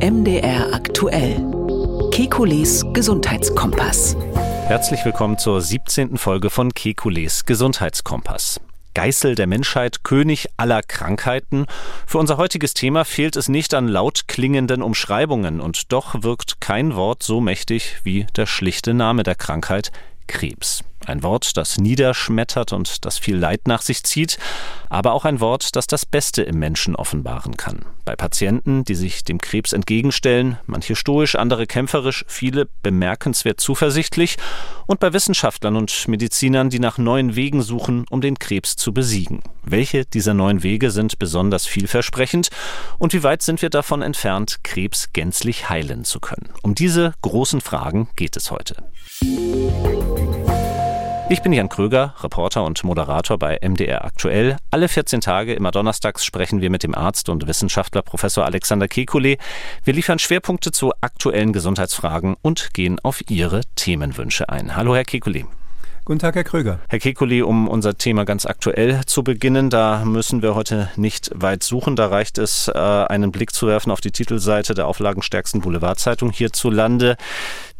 MDR aktuell. Kekules Gesundheitskompass. Herzlich willkommen zur 17. Folge von Kekules Gesundheitskompass. Geißel der Menschheit, König aller Krankheiten. Für unser heutiges Thema fehlt es nicht an laut klingenden Umschreibungen und doch wirkt kein Wort so mächtig wie der schlichte Name der Krankheit Krebs. Ein Wort, das niederschmettert und das viel Leid nach sich zieht, aber auch ein Wort, das das Beste im Menschen offenbaren kann. Bei Patienten, die sich dem Krebs entgegenstellen, manche stoisch, andere kämpferisch, viele bemerkenswert zuversichtlich, und bei Wissenschaftlern und Medizinern, die nach neuen Wegen suchen, um den Krebs zu besiegen. Welche dieser neuen Wege sind besonders vielversprechend und wie weit sind wir davon entfernt, Krebs gänzlich heilen zu können? Um diese großen Fragen geht es heute. Ich bin Jan Kröger, Reporter und Moderator bei MDR Aktuell. Alle 14 Tage, immer donnerstags, sprechen wir mit dem Arzt und Wissenschaftler Professor Alexander Kekulé. Wir liefern Schwerpunkte zu aktuellen Gesundheitsfragen und gehen auf Ihre Themenwünsche ein. Hallo, Herr Kekulé. Guten Tag, Herr Kröger. Herr Kekuli, um unser Thema ganz aktuell zu beginnen, da müssen wir heute nicht weit suchen. Da reicht es, äh, einen Blick zu werfen auf die Titelseite der auflagenstärksten Boulevardzeitung hierzulande.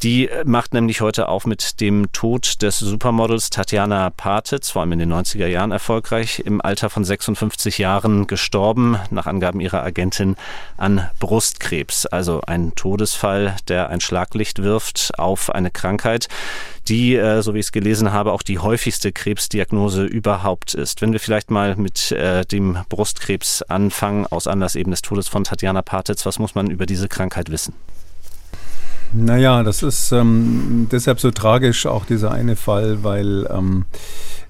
Die macht nämlich heute auf mit dem Tod des Supermodels Tatjana Patitz, vor allem in den 90er Jahren erfolgreich, im Alter von 56 Jahren gestorben, nach Angaben ihrer Agentin an Brustkrebs. Also ein Todesfall, der ein Schlaglicht wirft auf eine Krankheit, die, äh, so wie ich es gelesen habe, auch die häufigste Krebsdiagnose überhaupt ist. Wenn wir vielleicht mal mit äh, dem Brustkrebs anfangen, aus Anlass eben des Todes von Tatjana Patitz, was muss man über diese Krankheit wissen? Naja, das ist ähm, deshalb so tragisch, auch dieser eine Fall, weil ähm,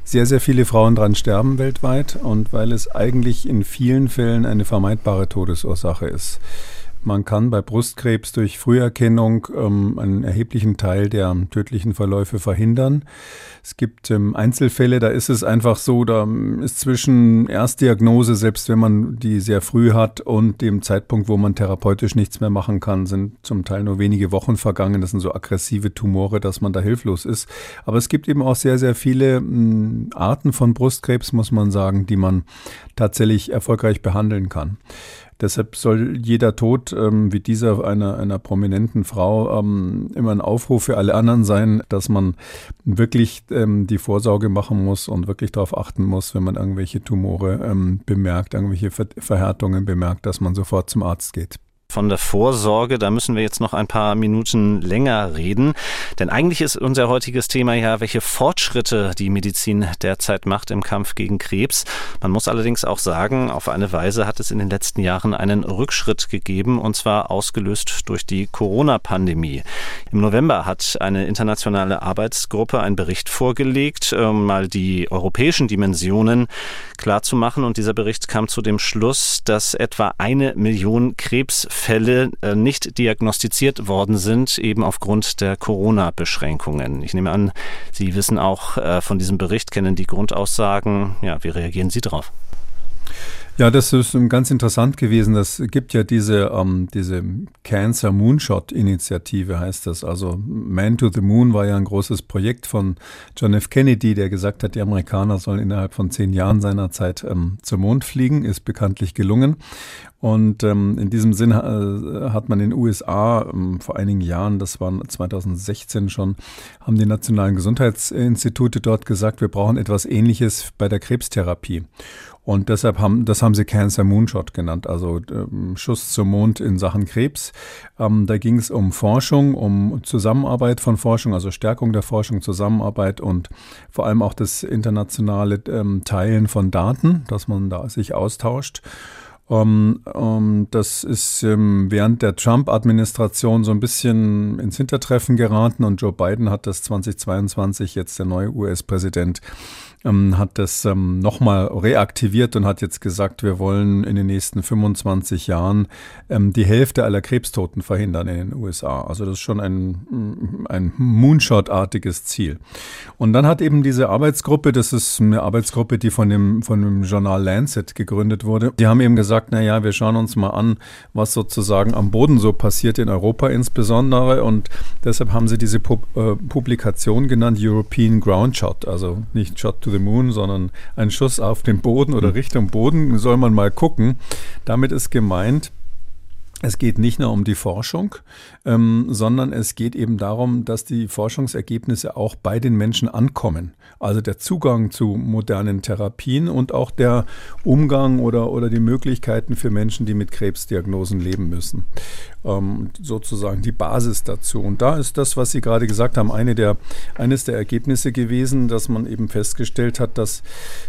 sehr, sehr viele Frauen dran sterben weltweit und weil es eigentlich in vielen Fällen eine vermeidbare Todesursache ist. Man kann bei Brustkrebs durch Früherkennung ähm, einen erheblichen Teil der tödlichen Verläufe verhindern. Es gibt ähm, Einzelfälle, da ist es einfach so, da ist zwischen Erstdiagnose, selbst wenn man die sehr früh hat, und dem Zeitpunkt, wo man therapeutisch nichts mehr machen kann, sind zum Teil nur wenige Wochen vergangen. Das sind so aggressive Tumore, dass man da hilflos ist. Aber es gibt eben auch sehr, sehr viele mh, Arten von Brustkrebs, muss man sagen, die man tatsächlich erfolgreich behandeln kann. Deshalb soll jeder Tod ähm, wie dieser einer, einer prominenten Frau ähm, immer ein Aufruf für alle anderen sein, dass man wirklich ähm, die Vorsorge machen muss und wirklich darauf achten muss, wenn man irgendwelche Tumore ähm, bemerkt, irgendwelche Ver Verhärtungen bemerkt, dass man sofort zum Arzt geht von der Vorsorge. Da müssen wir jetzt noch ein paar Minuten länger reden. Denn eigentlich ist unser heutiges Thema ja, welche Fortschritte die Medizin derzeit macht im Kampf gegen Krebs. Man muss allerdings auch sagen, auf eine Weise hat es in den letzten Jahren einen Rückschritt gegeben und zwar ausgelöst durch die Corona-Pandemie. Im November hat eine internationale Arbeitsgruppe einen Bericht vorgelegt, um mal die europäischen Dimensionen klarzumachen. Und dieser Bericht kam zu dem Schluss, dass etwa eine Million Krebs Fälle äh, nicht diagnostiziert worden sind, eben aufgrund der Corona-Beschränkungen. Ich nehme an, Sie wissen auch äh, von diesem Bericht, kennen die Grundaussagen. Ja, wie reagieren Sie darauf? Ja, das ist ganz interessant gewesen. Das gibt ja diese, ähm, diese Cancer Moonshot Initiative, heißt das. Also Man to the Moon war ja ein großes Projekt von John F. Kennedy, der gesagt hat, die Amerikaner sollen innerhalb von zehn Jahren seiner Zeit ähm, zum Mond fliegen. Ist bekanntlich gelungen. Und ähm, in diesem Sinn äh, hat man in den USA ähm, vor einigen Jahren, das war 2016 schon, haben die nationalen Gesundheitsinstitute dort gesagt, wir brauchen etwas Ähnliches bei der Krebstherapie. Und deshalb haben, das haben sie Cancer Moonshot genannt, also ähm, Schuss zum Mond in Sachen Krebs. Ähm, da ging es um Forschung, um Zusammenarbeit von Forschung, also Stärkung der Forschung, Zusammenarbeit und vor allem auch das internationale ähm, Teilen von Daten, dass man da sich austauscht. Um, um, das ist ähm, während der Trump-Administration so ein bisschen ins Hintertreffen geraten und Joe Biden hat das 2022 jetzt der neue US-Präsident ähm, hat das ähm, nochmal reaktiviert und hat jetzt gesagt, wir wollen in den nächsten 25 Jahren ähm, die Hälfte aller Krebstoten verhindern in den USA. Also das ist schon ein, mm, ein Moonshot-artiges Ziel. Und dann hat eben diese Arbeitsgruppe, das ist eine Arbeitsgruppe, die von dem, von dem Journal Lancet gegründet wurde, die haben eben gesagt, na ja, wir schauen uns mal an, was sozusagen am Boden so passiert, in Europa insbesondere. Und deshalb haben sie diese Pub äh, Publikation genannt European Ground Shot, also nicht Shot to the Moon, sondern ein Schuss auf den Boden oder mhm. Richtung Boden soll man mal gucken. Damit ist gemeint, es geht nicht nur um die Forschung, ähm, sondern es geht eben darum, dass die Forschungsergebnisse auch bei den Menschen ankommen. Also der Zugang zu modernen Therapien und auch der Umgang oder, oder die Möglichkeiten für Menschen, die mit Krebsdiagnosen leben müssen. Ähm, sozusagen die Basis dazu. Und da ist das, was Sie gerade gesagt haben, eine der, eines der Ergebnisse gewesen, dass man eben festgestellt hat, dass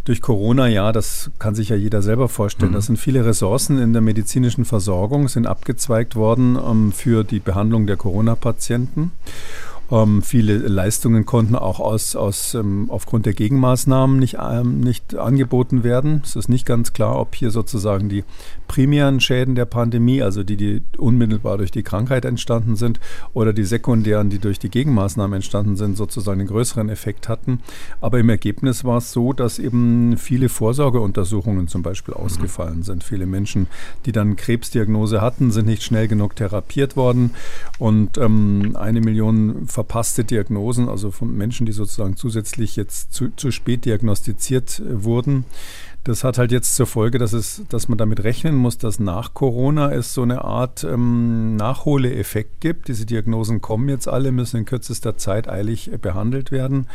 durch Corona, ja, das kann sich ja jeder selber vorstellen, mhm. das sind viele Ressourcen in der medizinischen Versorgung, sind abgezweigt worden ähm, für die Behandlung der Corona-Patienten. Ähm, viele Leistungen konnten auch aus, aus, ähm, aufgrund der Gegenmaßnahmen nicht, ähm, nicht angeboten werden. Es ist nicht ganz klar, ob hier sozusagen die primären Schäden der Pandemie, also die, die unmittelbar durch die Krankheit entstanden sind, oder die sekundären, die durch die Gegenmaßnahmen entstanden sind, sozusagen einen größeren Effekt hatten. Aber im Ergebnis war es so, dass eben viele Vorsorgeuntersuchungen zum Beispiel mhm. ausgefallen sind. Viele Menschen, die dann Krebsdiagnose hatten, sind nicht schnell genug therapiert worden. Und ähm, eine Million verpasste Diagnosen, also von Menschen, die sozusagen zusätzlich jetzt zu, zu spät diagnostiziert äh, wurden. Das hat halt jetzt zur Folge, dass, es, dass man damit rechnen muss, dass nach Corona es so eine Art ähm, Nachholeffekt gibt. Diese Diagnosen kommen jetzt alle, müssen in kürzester Zeit eilig äh, behandelt werden.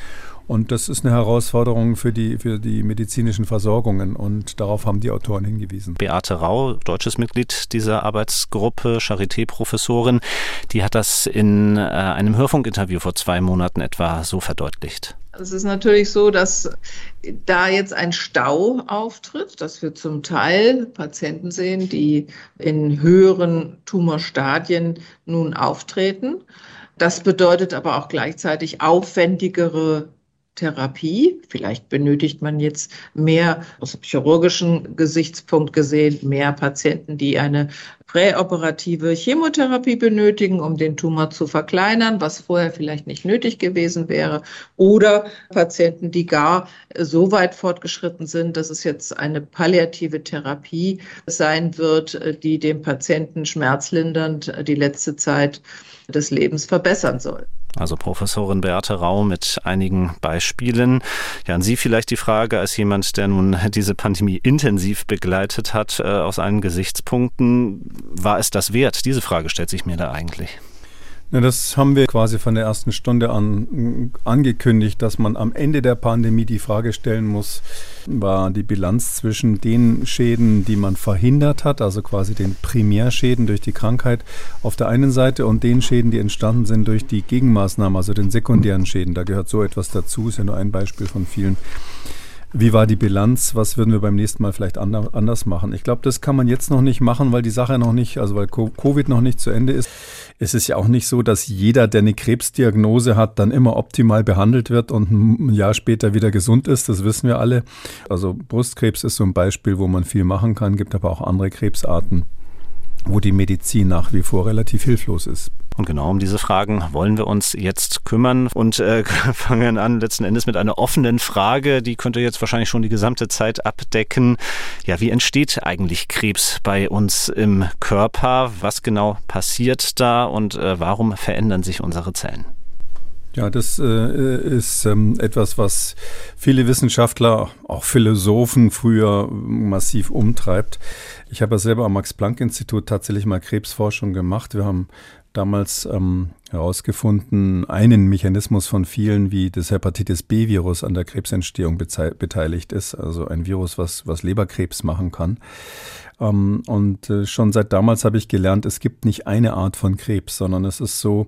Und das ist eine Herausforderung für die, für die medizinischen Versorgungen und darauf haben die Autoren hingewiesen. Beate Rau, deutsches Mitglied dieser Arbeitsgruppe, Charité-Professorin, die hat das in äh, einem Hörfunkinterview vor zwei Monaten etwa so verdeutlicht. Es ist natürlich so, dass da jetzt ein Stau auftritt, dass wir zum Teil Patienten sehen, die in höheren Tumorstadien nun auftreten. Das bedeutet aber auch gleichzeitig aufwendigere Therapie. Vielleicht benötigt man jetzt mehr aus chirurgischen Gesichtspunkt gesehen, mehr Patienten, die eine präoperative Chemotherapie benötigen, um den Tumor zu verkleinern, was vorher vielleicht nicht nötig gewesen wäre. Oder Patienten, die gar so weit fortgeschritten sind, dass es jetzt eine palliative Therapie sein wird, die dem Patienten schmerzlindernd die letzte Zeit des Lebens verbessern soll. Also Professorin Beate Rau mit einigen Beispielen. Ja, an Sie vielleicht die Frage als jemand, der nun diese Pandemie intensiv begleitet hat, äh, aus allen Gesichtspunkten. War es das wert? Diese Frage stellt sich mir da eigentlich. Ja, das haben wir quasi von der ersten Stunde an angekündigt, dass man am Ende der Pandemie die Frage stellen muss, war die Bilanz zwischen den Schäden, die man verhindert hat, also quasi den Primärschäden durch die Krankheit auf der einen Seite und den Schäden, die entstanden sind durch die Gegenmaßnahmen, also den sekundären Schäden. Da gehört so etwas dazu, ist ja nur ein Beispiel von vielen. Wie war die Bilanz? Was würden wir beim nächsten Mal vielleicht anders machen? Ich glaube, das kann man jetzt noch nicht machen, weil die Sache noch nicht, also weil Covid noch nicht zu Ende ist. Es ist ja auch nicht so, dass jeder, der eine Krebsdiagnose hat, dann immer optimal behandelt wird und ein Jahr später wieder gesund ist. Das wissen wir alle. Also Brustkrebs ist so ein Beispiel, wo man viel machen kann, gibt aber auch andere Krebsarten wo die Medizin nach wie vor relativ hilflos ist. Und genau um diese Fragen wollen wir uns jetzt kümmern und äh, fangen an letzten Endes mit einer offenen Frage, die könnte jetzt wahrscheinlich schon die gesamte Zeit abdecken. Ja, wie entsteht eigentlich Krebs bei uns im Körper? Was genau passiert da und äh, warum verändern sich unsere Zellen? Ja, das äh, ist ähm, etwas, was viele Wissenschaftler, auch Philosophen früher massiv umtreibt. Ich habe ja selber am Max-Planck-Institut tatsächlich mal Krebsforschung gemacht. Wir haben damals ähm, herausgefunden, einen Mechanismus von vielen, wie das Hepatitis B-Virus an der Krebsentstehung beteiligt ist. Also ein Virus, was, was Leberkrebs machen kann. Ähm, und äh, schon seit damals habe ich gelernt, es gibt nicht eine Art von Krebs, sondern es ist so,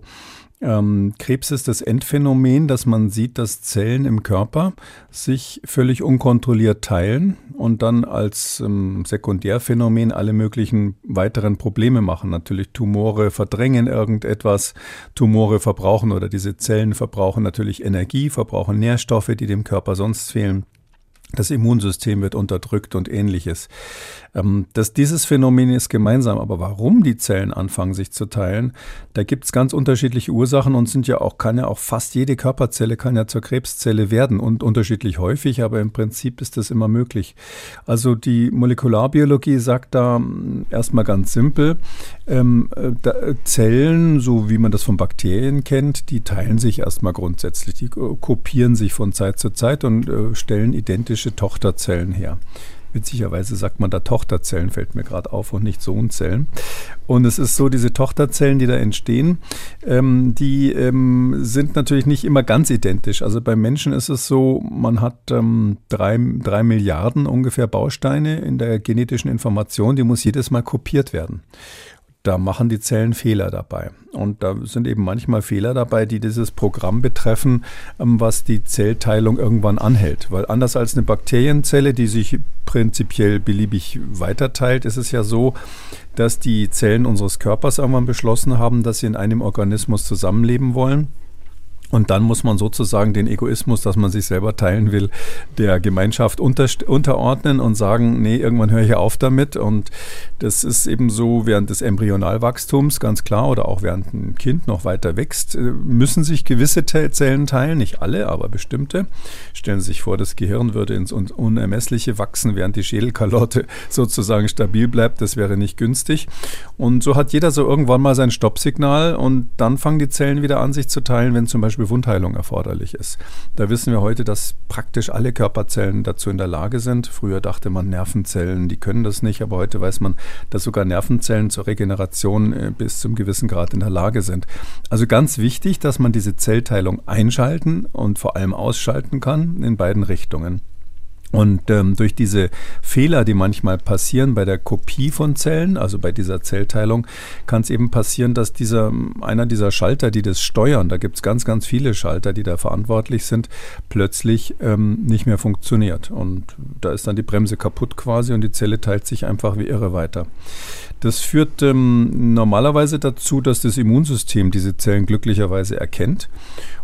ähm, Krebs ist das Endphänomen, dass man sieht, dass Zellen im Körper sich völlig unkontrolliert teilen und dann als ähm, Sekundärphänomen alle möglichen weiteren Probleme machen. Natürlich Tumore verdrängen irgendetwas, Tumore verbrauchen oder diese Zellen verbrauchen natürlich Energie, verbrauchen Nährstoffe, die dem Körper sonst fehlen. Das Immunsystem wird unterdrückt und ähnliches. Ähm, das, dieses Phänomen ist gemeinsam, aber warum die Zellen anfangen, sich zu teilen, da gibt es ganz unterschiedliche Ursachen und sind ja auch, kann ja auch fast jede Körperzelle kann ja zur Krebszelle werden und unterschiedlich häufig, aber im Prinzip ist das immer möglich. Also die Molekularbiologie sagt da hm, erstmal ganz simpel, ähm, da, Zellen, so wie man das von Bakterien kennt, die teilen sich erstmal grundsätzlich, die kopieren sich von Zeit zu Zeit und äh, stellen identische Tochterzellen her. Witzigerweise sagt man da Tochterzellen, fällt mir gerade auf, und nicht Sohnzellen. Und es ist so, diese Tochterzellen, die da entstehen, ähm, die ähm, sind natürlich nicht immer ganz identisch. Also beim Menschen ist es so, man hat ähm, drei, drei Milliarden ungefähr Bausteine in der genetischen Information, die muss jedes Mal kopiert werden da machen die Zellen Fehler dabei. Und da sind eben manchmal Fehler dabei, die dieses Programm betreffen, ähm, was die Zellteilung irgendwann anhält. Weil anders als eine Bakterienzelle, die sich prinzipiell beliebig weiterteilt, ist es ja so, dass die Zellen unseres Körpers irgendwann beschlossen haben, dass sie in einem Organismus zusammenleben wollen. Und dann muss man sozusagen den Egoismus, dass man sich selber teilen will, der Gemeinschaft unter, unterordnen und sagen, nee, irgendwann höre ich auf damit. Und das ist eben so während des Embryonalwachstums ganz klar oder auch während ein Kind noch weiter wächst, äh, müssen sich gewisse Zellen teilen, nicht alle, aber bestimmte. Stellen Sie sich vor, das Gehirn würde ins Unermessliche wachsen, während die Schädelkalotte sozusagen stabil bleibt. Das wäre nicht günstig. Und so hat jeder so irgendwann mal sein Stoppsignal und dann fangen die Zellen wieder an, sich zu teilen, wenn zum Beispiel Beispiel Wundheilung erforderlich ist. Da wissen wir heute, dass praktisch alle Körperzellen dazu in der Lage sind. Früher dachte man, Nervenzellen, die können das nicht, aber heute weiß man, dass sogar Nervenzellen zur Regeneration äh, bis zum gewissen Grad in der Lage sind. Also ganz wichtig, dass man diese Zellteilung einschalten und vor allem ausschalten kann in beiden Richtungen. Und ähm, durch diese Fehler, die manchmal passieren bei der Kopie von Zellen, also bei dieser Zellteilung, kann es eben passieren, dass dieser einer dieser Schalter, die das steuern, da gibt es ganz, ganz viele Schalter, die da verantwortlich sind, plötzlich ähm, nicht mehr funktioniert. Und da ist dann die Bremse kaputt quasi und die Zelle teilt sich einfach wie irre weiter. Das führt ähm, normalerweise dazu, dass das Immunsystem diese Zellen glücklicherweise erkennt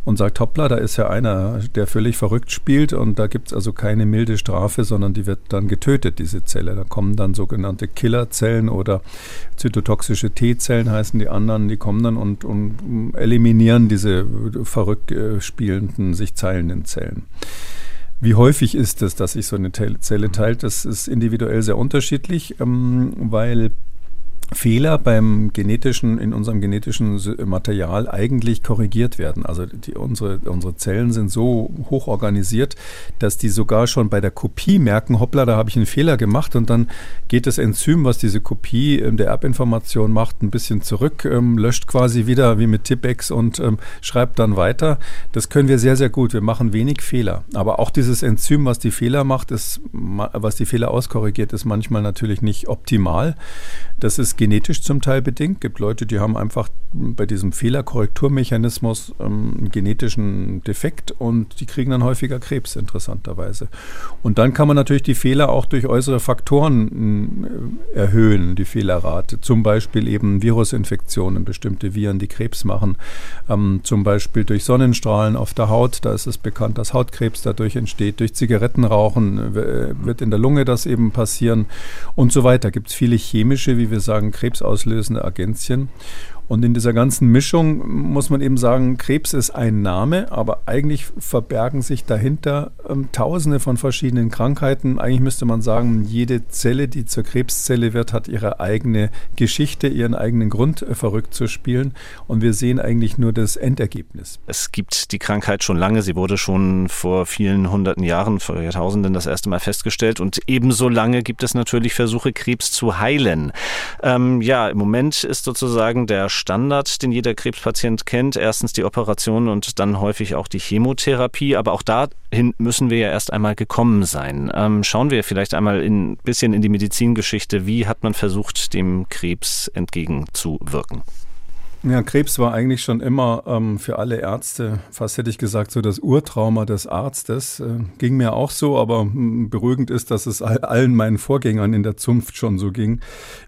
und sagt, hoppla, da ist ja einer, der völlig verrückt spielt und da gibt es also keine milde Strafe, sondern die wird dann getötet, diese Zelle. Da kommen dann sogenannte Killerzellen oder zytotoxische T-Zellen heißen die anderen, die kommen dann und, und eliminieren diese verrückt äh, spielenden, sich teilenden Zellen. Wie häufig ist es, dass sich so eine Zelle teilt? Das ist individuell sehr unterschiedlich, ähm, weil Fehler beim genetischen, in unserem genetischen Material eigentlich korrigiert werden. Also die, unsere, unsere Zellen sind so hoch organisiert, dass die sogar schon bei der Kopie merken, hoppla, da habe ich einen Fehler gemacht und dann geht das Enzym, was diese Kopie ähm, der Erbinformation macht, ein bisschen zurück, ähm, löscht quasi wieder wie mit Tipex und ähm, schreibt dann weiter. Das können wir sehr, sehr gut. Wir machen wenig Fehler. Aber auch dieses Enzym, was die Fehler macht, ist, was die Fehler auskorrigiert, ist manchmal natürlich nicht optimal. Das ist genetisch zum Teil bedingt. Es gibt Leute, die haben einfach bei diesem Fehlerkorrekturmechanismus ähm, einen genetischen Defekt und die kriegen dann häufiger Krebs, interessanterweise. Und dann kann man natürlich die Fehler auch durch äußere Faktoren äh, erhöhen, die Fehlerrate. Zum Beispiel eben Virusinfektionen, bestimmte Viren, die Krebs machen. Ähm, zum Beispiel durch Sonnenstrahlen auf der Haut, da ist es bekannt, dass Hautkrebs dadurch entsteht. Durch Zigarettenrauchen äh, wird in der Lunge das eben passieren und so weiter. Gibt es viele chemische, wie wir sagen, krebsauslösende Agenzien. Und in dieser ganzen Mischung muss man eben sagen, Krebs ist ein Name, aber eigentlich verbergen sich dahinter ähm, Tausende von verschiedenen Krankheiten. Eigentlich müsste man sagen, jede Zelle, die zur Krebszelle wird, hat ihre eigene Geschichte, ihren eigenen Grund, äh, verrückt zu spielen. Und wir sehen eigentlich nur das Endergebnis. Es gibt die Krankheit schon lange. Sie wurde schon vor vielen hunderten Jahren, vor Jahrtausenden das erste Mal festgestellt. Und ebenso lange gibt es natürlich Versuche, Krebs zu heilen. Ähm, ja, im Moment ist sozusagen der Standard, den jeder Krebspatient kennt. Erstens die Operation und dann häufig auch die Chemotherapie. Aber auch dahin müssen wir ja erst einmal gekommen sein. Ähm, schauen wir vielleicht einmal ein bisschen in die Medizingeschichte. Wie hat man versucht, dem Krebs entgegenzuwirken? Ja, Krebs war eigentlich schon immer ähm, für alle Ärzte, fast hätte ich gesagt, so das Urtrauma des Arztes. Äh, ging mir auch so, aber mh, hm, beruhigend ist, dass es all, allen meinen Vorgängern in der Zunft schon so ging.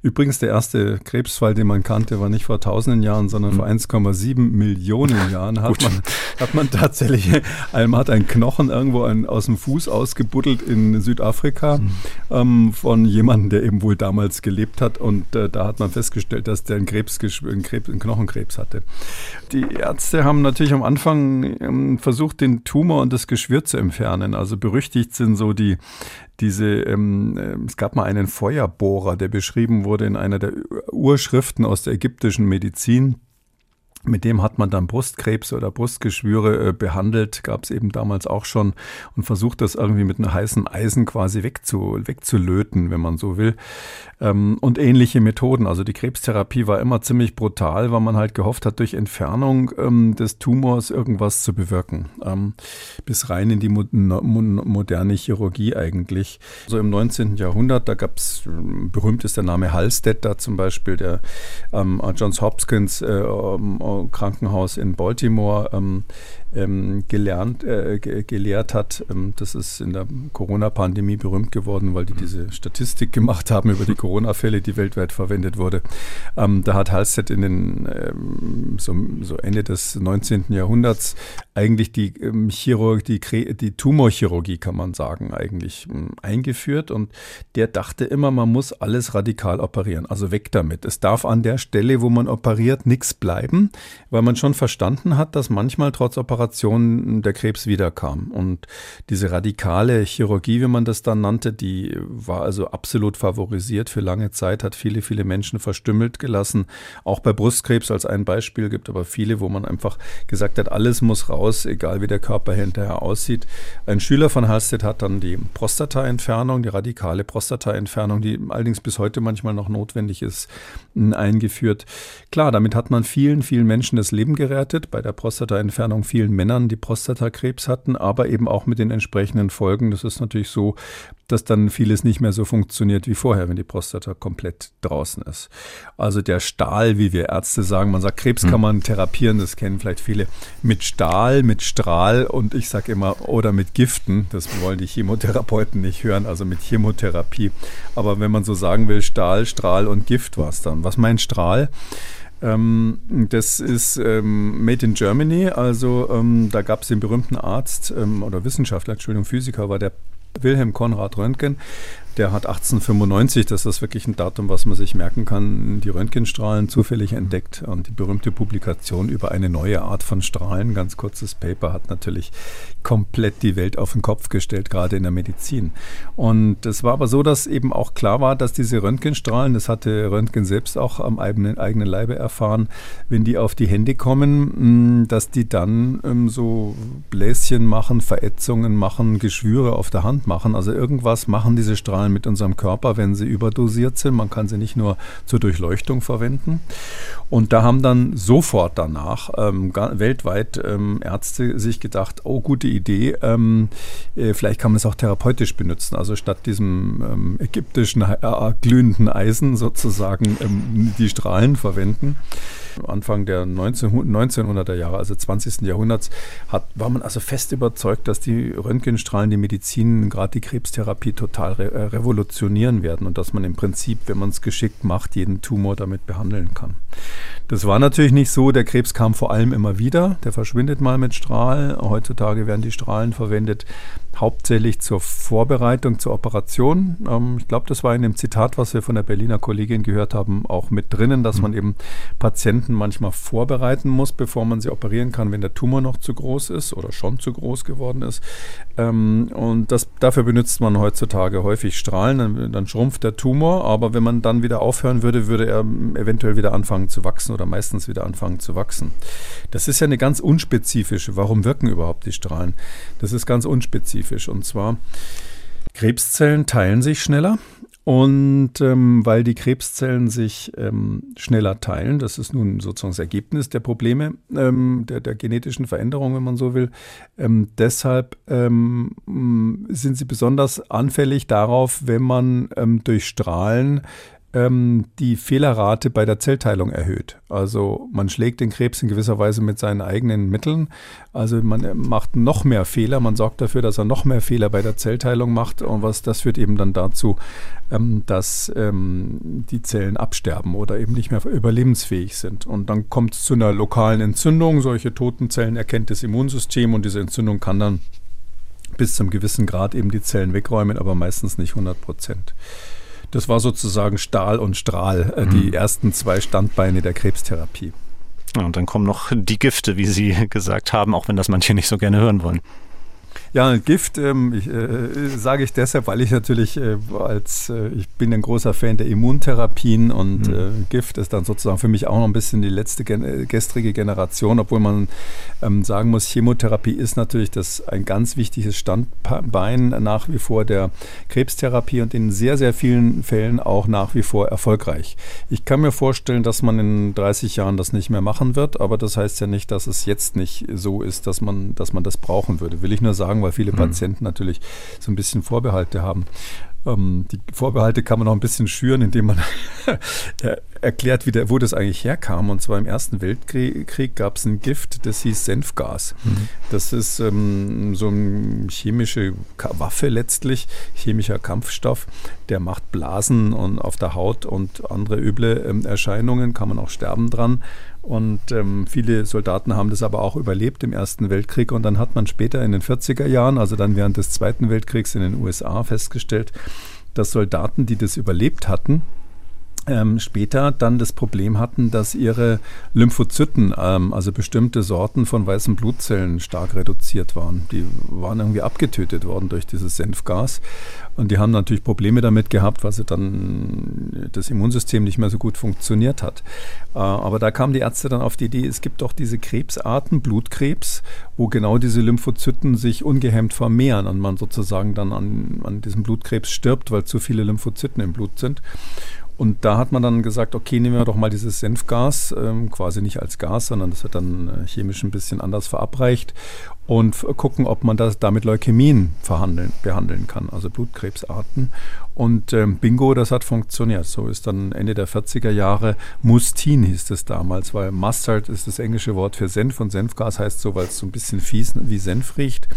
Übrigens, der erste Krebsfall, den man kannte, war nicht vor tausenden Jahren, sondern mhm. vor 1,7 Millionen Jahren hat man, hat man tatsächlich, man hat einen Knochen irgendwo ein, aus dem Fuß ausgebuddelt in Südafrika mhm. ähm, von jemandem, der eben wohl damals gelebt hat. Und äh, da hat man festgestellt, dass der einen Krebs, einen Krebs, einen Knochen Knochenkrebs hatte. Die Ärzte haben natürlich am Anfang ähm, versucht, den Tumor und das Geschwür zu entfernen. Also berüchtigt sind so die, diese, ähm, äh, es gab mal einen Feuerbohrer, der beschrieben wurde in einer der Urschriften aus der ägyptischen Medizin Mit dem hat man dann Brustkrebs oder Brustgeschwüre äh, behandelt, gab es eben damals auch schon und versucht das irgendwie mit einem heißen Eisen quasi wegzu, wegzulöten, wenn man so will. Ähm, und ähnliche Methoden. Also die Krebstherapie war immer ziemlich brutal, weil man halt gehofft hat, durch Entfernung ähm, des Tumors irgendwas zu bewirken. Ähm, bis rein in die mo moderne Chirurgie eigentlich. So im 19. Jahrhundert, da gab es, berühmt ist der Name Halstead zum Beispiel, der Johns Hopkins äh, Krankenhaus in Baltimore. Ähm, ähm, gelernt, äh, gelehrt hat. Ähm, das ist in der Corona-Pandemie berühmt geworden, weil die diese Statistik gemacht haben über die Corona-Fälle, die weltweit verwendet wurde. Ähm, da hat Halstead in den ähm, so, so, Ende des 19. Jahrhunderts eigentlich die ähm, Chirurg, die, die Tumorchirurgie, kann man sagen, eigentlich ähm, eingeführt. Und der dachte immer, man muss alles radikal operieren. Also weg damit. Es darf an der Stelle, wo man operiert, nichts bleiben, weil man schon verstanden hat, dass manchmal trotz Operation Operation der Krebs wiederkam. Und diese radikale Chirurgie, wie man das dann nannte, die war also absolut favorisiert für lange Zeit, hat viele, viele Menschen verstümmelt gelassen. Auch bei Brustkrebs als ein Beispiel gibt aber viele, wo man einfach gesagt hat, alles muss raus, egal wie der Körper hinterher aussieht. Ein Schüler von Halstead hat dann die Prostataentfernung, die radikale Prostataentfernung, die allerdings bis heute manchmal noch notwendig ist, eingeführt. Klar, damit hat man vielen, vielen Menschen das Leben gerettet. Bei der Prostataentfernung vielen Männern, die Prostatakrebs hatten, aber eben auch mit den entsprechenden Folgen. Das ist natürlich so, dass dann vieles nicht mehr so funktioniert wie vorher, wenn die Prostata komplett draußen ist. Also der Stahl, wie wir Ärzte sagen, man sagt, Krebs kann hm. man therapieren, das kennen vielleicht viele, mit Stahl, mit Strahl und ich sage immer, oder mit Giften, das wollen die Chemotherapeuten nicht hören, also mit Chemotherapie. Aber wenn man so sagen will, Stahl, Strahl und Gift war es dann. Was meint Strahl? Ähm, das ist ähm, Made in Germany, also ähm, da gab es den berühmten Arzt ähm, oder Wissenschaftler, Entschuldigung, Physiker war der Wilhelm Konrad Röntgen, der hat 1895, das ist wirklich ein Datum, was man sich merken kann, die Röntgenstrahlen zufällig entdeckt. Und die berühmte Publikation über eine neue Art von Strahlen, ganz kurzes Paper, hat natürlich komplett die Welt auf den Kopf gestellt, gerade in der Medizin. Und es war aber so, dass eben auch klar war, dass diese Röntgenstrahlen, das hatte Röntgen selbst auch am eigenen, eigenen Leibe erfahren, wenn die auf die Hände kommen, mm, dass die dann ähm, so Bläschen machen, Verätzungen machen, Geschwüre auf der Hand machen. Also irgendwas machen diese Strahlen Strahlen mit unserem Körper, wenn sie überdosiert sind. Man kann sie nicht nur zur Durchleuchtung verwenden. Und da haben dann sofort danach ähm, weltweit ähm, Ärzte sich gedacht, oh, gute Idee, ähm, äh, vielleicht kann man es auch therapeutisch benutzen. Also statt diesem ähm, ägyptischen äh, glühenden Eisen sozusagen ähm, die Strahlen verwenden. Anfang der 19, 1900er Jahre, also 20. Jahrhunderts, hat, war man also fest überzeugt, dass die Röntgenstrahlen die Medizin, gerade die Krebstherapie, total re äh, revolutionieren werden und dass man im Prinzip, wenn man es geschickt macht, jeden Tumor damit behandeln kann. Das war natürlich nicht so. Der Krebs kam vor allem immer wieder. Der verschwindet mal mit Strahl. Heutzutage werden die Strahlen verwendet hauptsächlich zur Vorbereitung zur Operation. Ähm, ich glaube, das war in dem Zitat, was wir von der Berliner Kollegin gehört haben, auch mit drinnen, dass mhm. man eben Patienten manchmal vorbereiten muss, bevor man sie operieren kann, wenn der Tumor noch zu groß ist oder schon zu groß geworden ist. Ähm, und das, dafür benutzt man heutzutage häufig Strahlen, dann, dann schrumpft der Tumor, aber wenn man dann wieder aufhören würde, würde er eventuell wieder anfangen zu wachsen oder meistens wieder anfangen zu wachsen. Das ist ja eine ganz unspezifische. Warum wirken überhaupt die Strahlen? Das ist ganz unspezifisch spezifisch. Und zwar, Krebszellen teilen sich schneller. Und ähm, weil die Krebszellen sich ähm, schneller teilen, das ist nun sozusagen das Ergebnis der Probleme ähm, der, der, genetischen Veränderung, wenn man so will, ähm, deshalb ähm, sind sie besonders anfällig darauf, wenn man ähm, durch Strahlen ähm, die Fehlerrate bei der Zellteilung erhöht. Also man schlägt den Krebs in gewisser Weise mit seinen eigenen Mitteln. Also man äh, macht noch mehr Fehler. Man sorgt dafür, dass er noch mehr Fehler bei der Zellteilung macht. Und was das führt eben dann dazu, ähm, dass ähm, die Zellen absterben oder eben nicht mehr überlebensfähig sind. Und dann kommt es zu einer lokalen Entzündung. Solche toten Zellen erkennt das Immunsystem und diese Entzündung kann dann bis zum gewissen Grad eben die Zellen wegräumen, aber meistens nicht 100 Prozent. Das war sozusagen Stahl und Strahl, äh, die mhm. ersten zwei Standbeine der Krebstherapie. Ja, und dann kommen noch die Gifte, wie Sie gesagt haben, auch wenn das manche nicht so gerne hören wollen. Ja, Gift ähm, ich, äh, sage ich deshalb, weil ich natürlich äh, als äh, ich bin ein großer Fan der Immuntherapien und mhm. Äh, Gift ist dann sozusagen für mich auch noch ein bisschen die letzte gen äh, gestrige Generation, obwohl man ähm, sagen muss, Chemotherapie ist natürlich das ein ganz wichtiges Standbein nach wie vor der Krebstherapie und in sehr, sehr vielen Fällen auch nach wie vor erfolgreich. Ich kann mir vorstellen, dass man in 30 Jahren das nicht mehr machen wird, aber das heißt ja nicht, dass es jetzt nicht so ist, dass man, dass man das brauchen würde. Will ich nur sagen, weil viele mhm. Patienten natürlich so ein bisschen Vorbehalte haben. Ähm, die Vorbehalte kann man noch ein bisschen schüren, indem man erklärt, wie der, wo das eigentlich herkam. Und zwar im Ersten Weltkrieg gab es ein Gift, das hieß Senfgas. Mhm. Das ist ähm, so eine chemische Waffe letztlich, chemischer Kampfstoff, der macht Blasen und auf der Haut und andere üble ähm, Erscheinungen, kann man auch sterben dran. Und ähm, viele Soldaten haben das aber auch überlebt im Ersten Weltkrieg. Und dann hat man später in den 40er Jahren, also dann während des Zweiten Weltkriegs in den USA, festgestellt, dass Soldaten, die das überlebt hatten, ähm, später dann das Problem hatten, dass ihre Lymphozyten, ähm, also bestimmte Sorten von weißen Blutzellen, stark reduziert waren. Die waren irgendwie abgetötet worden durch dieses Senfgas. Und die haben natürlich Probleme damit gehabt, weil sie dann das Immunsystem nicht mehr so gut funktioniert hat. Äh, aber da kamen die Ärzte dann auf die Idee, es gibt auch diese Krebsarten, Blutkrebs, wo genau diese Lymphozyten sich ungehemmt vermehren und man sozusagen dann an, an diesem Blutkrebs stirbt, weil zu viele Lymphozyten im Blut sind. Und da hat man dann gesagt, okay, nehmen wir doch mal dieses Senfgas, ähm, quasi nicht als Gas, sondern das wird dann äh, chemisch ein bisschen anders verabreicht und gucken, ob man das damit Leukämien verhandeln, behandeln kann, also Blutkrebsarten. Und ähm, bingo, das hat funktioniert. So ist dann Ende der 40er Jahre Mustin hieß es damals, weil Mustard ist das englische Wort für Senf und Senfgas heißt so, weil es so ein bisschen fies wie Senf riecht.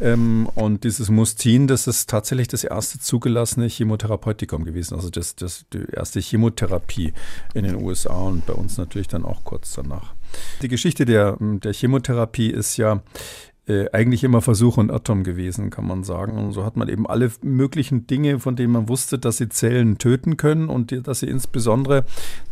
Ähm, und dieses Mustin, das ist tatsächlich das erste zugelassene Chemotherapeutikum gewesen, also das, das die erste Chemotherapie in den USA und bei uns natürlich dann auch kurz danach. Die Geschichte der, der Chemotherapie ist ja äh, eigentlich immer Versuch und Irrtum gewesen, kann man sagen. Und so hat man eben alle möglichen Dinge, von denen man wusste, dass sie Zellen töten können und die, dass sie insbesondere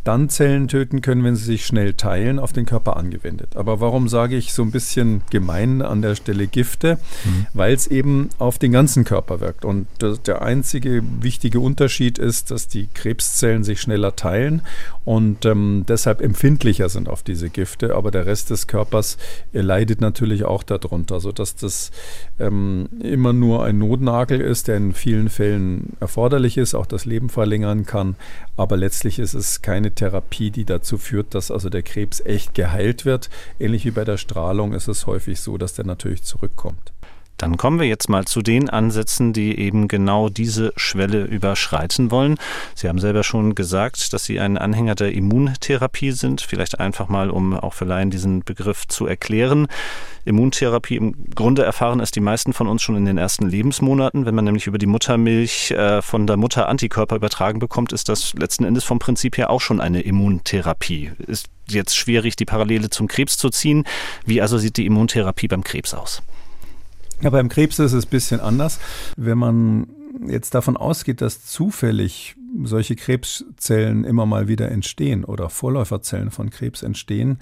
dann Zellen töten können, wenn sie sich schnell teilen, auf den Körper angewendet. Aber warum sage ich so ein bisschen gemein an der Stelle Gifte? Mhm. Weil es eben auf den ganzen Körper wirkt. Und der einzige wichtige Unterschied ist, dass die Krebszellen sich schneller teilen und ähm, deshalb empfindlicher sind auf diese Gifte. Aber der Rest des Körpers leidet natürlich auch darunter runter, sodass das ähm, immer nur ein Notnagel ist, der in vielen Fällen erforderlich ist, auch das Leben verlängern kann. Aber letztlich ist es keine Therapie, die dazu führt, dass also der Krebs echt geheilt wird. Ähnlich wie bei der Strahlung ist es häufig so, dass der natürlich zurückkommt. Dann kommen wir jetzt mal zu den Ansätzen, die eben genau diese Schwelle überschreiten wollen. Sie haben selber schon gesagt, dass Sie ein Anhänger der Immuntherapie sind. Vielleicht einfach mal, um auch für Laien diesen Begriff zu erklären. Immuntherapie im Grunde erfahren es die meisten von uns schon in den ersten Lebensmonaten. Wenn man nämlich über die Muttermilch äh, von der Mutter Antikörper übertragen bekommt, ist das letzten Endes vom Prinzip her auch schon eine Immuntherapie. Ist jetzt schwierig, die Parallele zum Krebs zu ziehen. Wie also sieht die Immuntherapie beim Krebs aus? Ja, beim Krebs ist es ein bisschen anders. Wenn man jetzt davon ausgeht, dass zufällig solche Krebszellen immer mal wieder entstehen oder Vorläuferzellen von Krebs entstehen,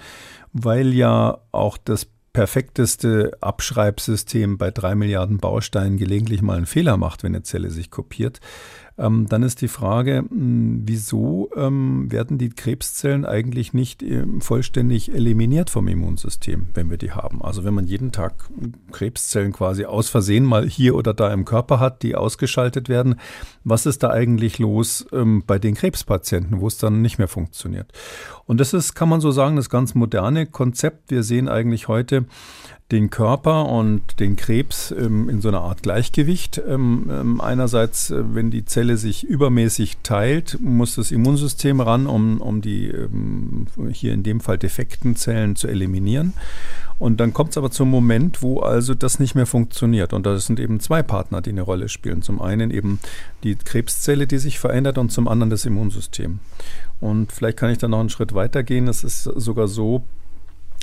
weil ja auch das perfekteste Abschreibsystem bei drei Milliarden Bausteinen gelegentlich mal einen Fehler macht, wenn eine Zelle sich kopiert, ähm, dann ist die Frage, hm, wieso ähm, werden die Krebszellen eigentlich nicht ähm, vollständig eliminiert vom Immunsystem, wenn wir die haben? Also wenn man jeden Tag Krebszellen quasi aus Versehen mal hier oder da im Körper hat, die ausgeschaltet werden, was ist da eigentlich los ähm, bei den Krebspatienten, wo es dann nicht mehr funktioniert? Und das ist, kann man so sagen, das ganz moderne Konzept. Wir sehen eigentlich heute, den Körper und den Krebs ähm, in so einer Art Gleichgewicht. Ähm, ähm, einerseits, äh, wenn die Zelle sich übermäßig teilt, muss das Immunsystem ran, um, um die ähm, hier in dem Fall defekten Zellen zu eliminieren. Und dann kommt es aber zum Moment, wo also das nicht mehr funktioniert. Und da sind eben zwei Partner, die eine Rolle spielen. Zum einen eben die Krebszelle, die sich verändert, und zum anderen das Immunsystem. Und vielleicht kann ich da noch einen Schritt weiter gehen. Es ist sogar so,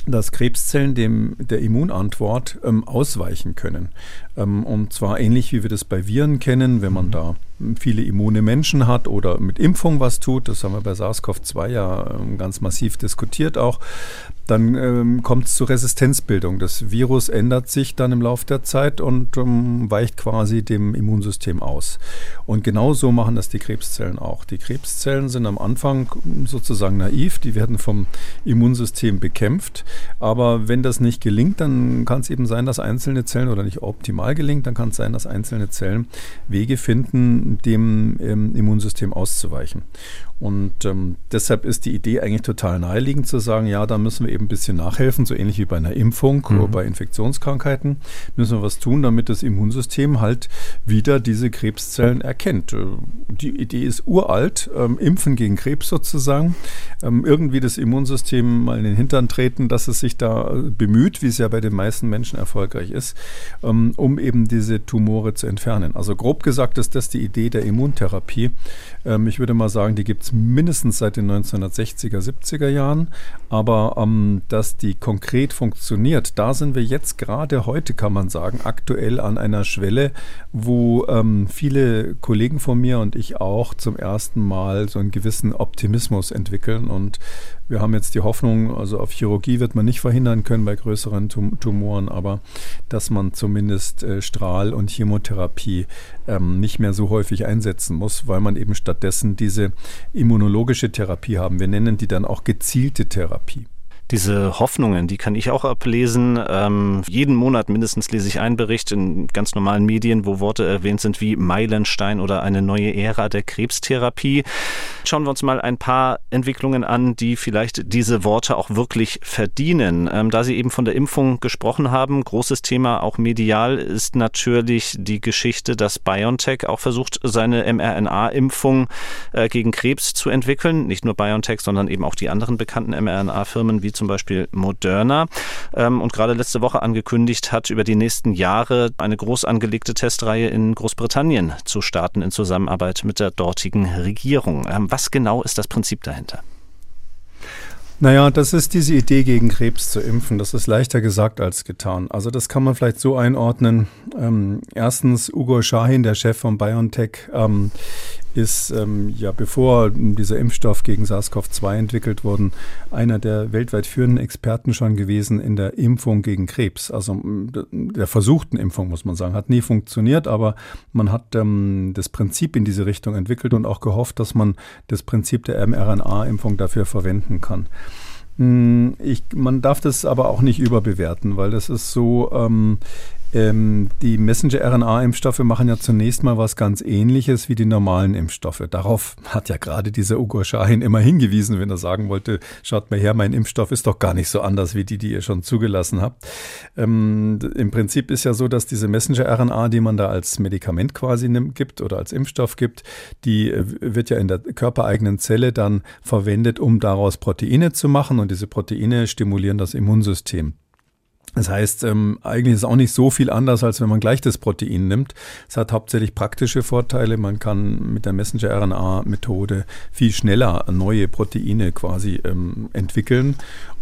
dass Krebszellen dem, der Immunantwort ähm, ausweichen können. Ähm, und zwar ähnlich wie wir das bei Viren kennen, wenn man da viele immune Menschen hat oder mit Impfung was tut. Das haben wir bei SARS-CoV-2 ja ähm, ganz massiv diskutiert auch. Dann ähm, kommt es zur Resistenzbildung. Das Virus ändert sich dann im Laufe der Zeit und ähm, weicht quasi dem Immunsystem aus. Und genau so machen das die Krebszellen auch. Die Krebszellen sind am Anfang sozusagen naiv, die werden vom Immunsystem bekämpft. Aber wenn das nicht gelingt, dann kann es eben sein, dass einzelne Zellen oder nicht optimal gelingt, dann kann es sein, dass einzelne Zellen Wege finden, dem ähm, Immunsystem auszuweichen. Und ähm, deshalb ist die Idee eigentlich total naheliegend zu sagen, ja, da müssen wir eben ein bisschen nachhelfen, so ähnlich wie bei einer Impfung mhm. oder bei Infektionskrankheiten, müssen wir was tun, damit das Immunsystem halt wieder diese Krebszellen erkennt. Äh, die Idee ist uralt, ähm, Impfen gegen Krebs sozusagen, ähm, irgendwie das Immunsystem mal in den Hintern treten, dass es sich da äh, bemüht, wie es ja bei den meisten Menschen erfolgreich ist, ähm, um eben diese Tumore zu entfernen. Also grob gesagt ist das die Idee der Immuntherapie. Ähm, ich würde mal sagen, die gibt es mindestens seit den 1960er, 70er Jahren. Aber ähm, dass die konkret funktioniert, da sind wir jetzt gerade heute, kann man sagen, aktuell an einer Schwelle, wo ähm, viele Kollegen von mir und ich auch zum ersten Mal so einen gewissen Optimismus entwickeln. Und wir haben jetzt die Hoffnung, also auf Chirurgie wird man nicht verhindern können bei größeren Tum Tumoren, aber dass man zumindest äh, Strahl- und Chemotherapie ähm, nicht mehr so häufig einsetzen muss, weil man eben stattdessen diese immunologische Therapie haben. Wir nennen die dann auch gezielte Therapie diese Hoffnungen, die kann ich auch ablesen. Ähm, jeden Monat mindestens lese ich einen Bericht in ganz normalen Medien, wo Worte erwähnt sind wie Meilenstein oder eine neue Ära der Krebstherapie. Schauen wir uns mal ein paar Entwicklungen an, die vielleicht diese Worte auch wirklich verdienen. Ähm, da Sie eben von der Impfung gesprochen haben, großes Thema auch medial ist natürlich die Geschichte, dass BioNTech auch versucht, seine mRNA-Impfung äh, gegen Krebs zu entwickeln. Nicht nur BioNTech, sondern eben auch die anderen bekannten mRNA-Firmen wie zum Beispiel Moderna ähm, und gerade letzte Woche angekündigt hat, über die nächsten Jahre eine groß angelegte Testreihe in Großbritannien zu starten in Zusammenarbeit mit der dortigen Regierung. Ähm, was genau ist das Prinzip dahinter? Naja, das ist diese Idee, gegen Krebs zu impfen. Das ist leichter gesagt als getan. Also das kann man vielleicht so einordnen. Ähm, erstens, Ugo Shahin, der Chef von BioNTech, ähm, ist ähm, ja bevor dieser Impfstoff gegen SARS-CoV-2 entwickelt wurde, einer der weltweit führenden Experten schon gewesen in der Impfung gegen Krebs. Also der versuchten Impfung, muss man sagen. Hat nie funktioniert, aber man hat ähm, das Prinzip in diese Richtung entwickelt und auch gehofft, dass man das Prinzip der mRNA-Impfung dafür verwenden kann. Ich, man darf das aber auch nicht überbewerten, weil das ist so, ähm, ähm, die Messenger-RNA-Impfstoffe machen ja zunächst mal was ganz ähnliches wie die normalen Impfstoffe. Darauf hat ja gerade dieser Ugo Shahin immer hingewiesen, wenn er sagen wollte, schaut mal her, mein Impfstoff ist doch gar nicht so anders wie die, die ihr schon zugelassen habt. Ähm, Im Prinzip ist ja so, dass diese Messenger-RNA, die man da als Medikament quasi nimmt, gibt oder als Impfstoff gibt, die äh, wird ja in der körpereigenen Zelle dann verwendet, um daraus Proteine zu machen und diese Proteine stimulieren das Immunsystem. Das heißt, ähm, eigentlich ist es auch nicht so viel anders, als wenn man gleich das Protein nimmt. Es hat hauptsächlich praktische Vorteile. Man kann mit der Messenger-RNA-Methode viel schneller neue Proteine quasi ähm, entwickeln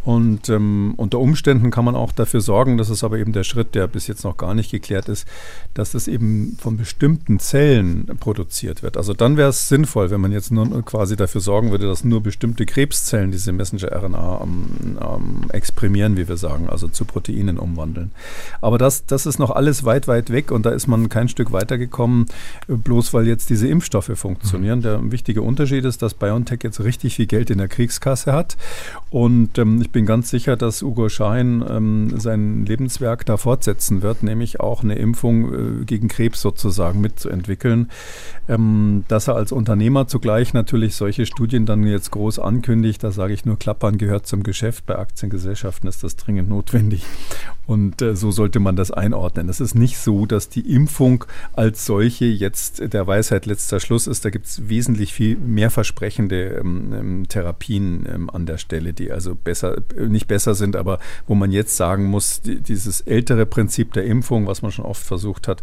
und ähm, unter Umständen kann man auch dafür sorgen, das ist aber eben der Schritt, der bis jetzt noch gar nicht geklärt ist, dass das eben von bestimmten Zellen produziert wird. Also dann wäre es sinnvoll, wenn man jetzt nur quasi dafür sorgen würde, dass nur bestimmte Krebszellen diese Messenger-RNA ähm, ähm, exprimieren, wie wir sagen, also zu Proteinen umwandeln. Aber das, das ist noch alles weit, weit weg und da ist man kein Stück weitergekommen, bloß weil jetzt diese Impfstoffe funktionieren. Mhm. Der wichtige Unterschied ist, dass BioNTech jetzt richtig viel Geld in der Kriegskasse hat und ähm, ich bin ganz sicher, dass Ugo Schein ähm, sein Lebenswerk da fortsetzen wird, nämlich auch eine Impfung äh, gegen Krebs sozusagen mitzuentwickeln. Ähm, dass er als Unternehmer zugleich natürlich solche Studien dann jetzt groß ankündigt, da sage ich nur, Klappern gehört zum Geschäft. Bei Aktiengesellschaften ist das dringend notwendig. Und äh, so sollte man das einordnen. Es ist nicht so, dass die Impfung als solche jetzt der Weisheit letzter Schluss ist. Da gibt es wesentlich viel mehr versprechende ähm, ähm, Therapien ähm, an der Stelle, die also besser, nicht besser sind, aber wo man jetzt sagen muss, die, dieses ältere Prinzip der Impfung, was man schon oft versucht hat,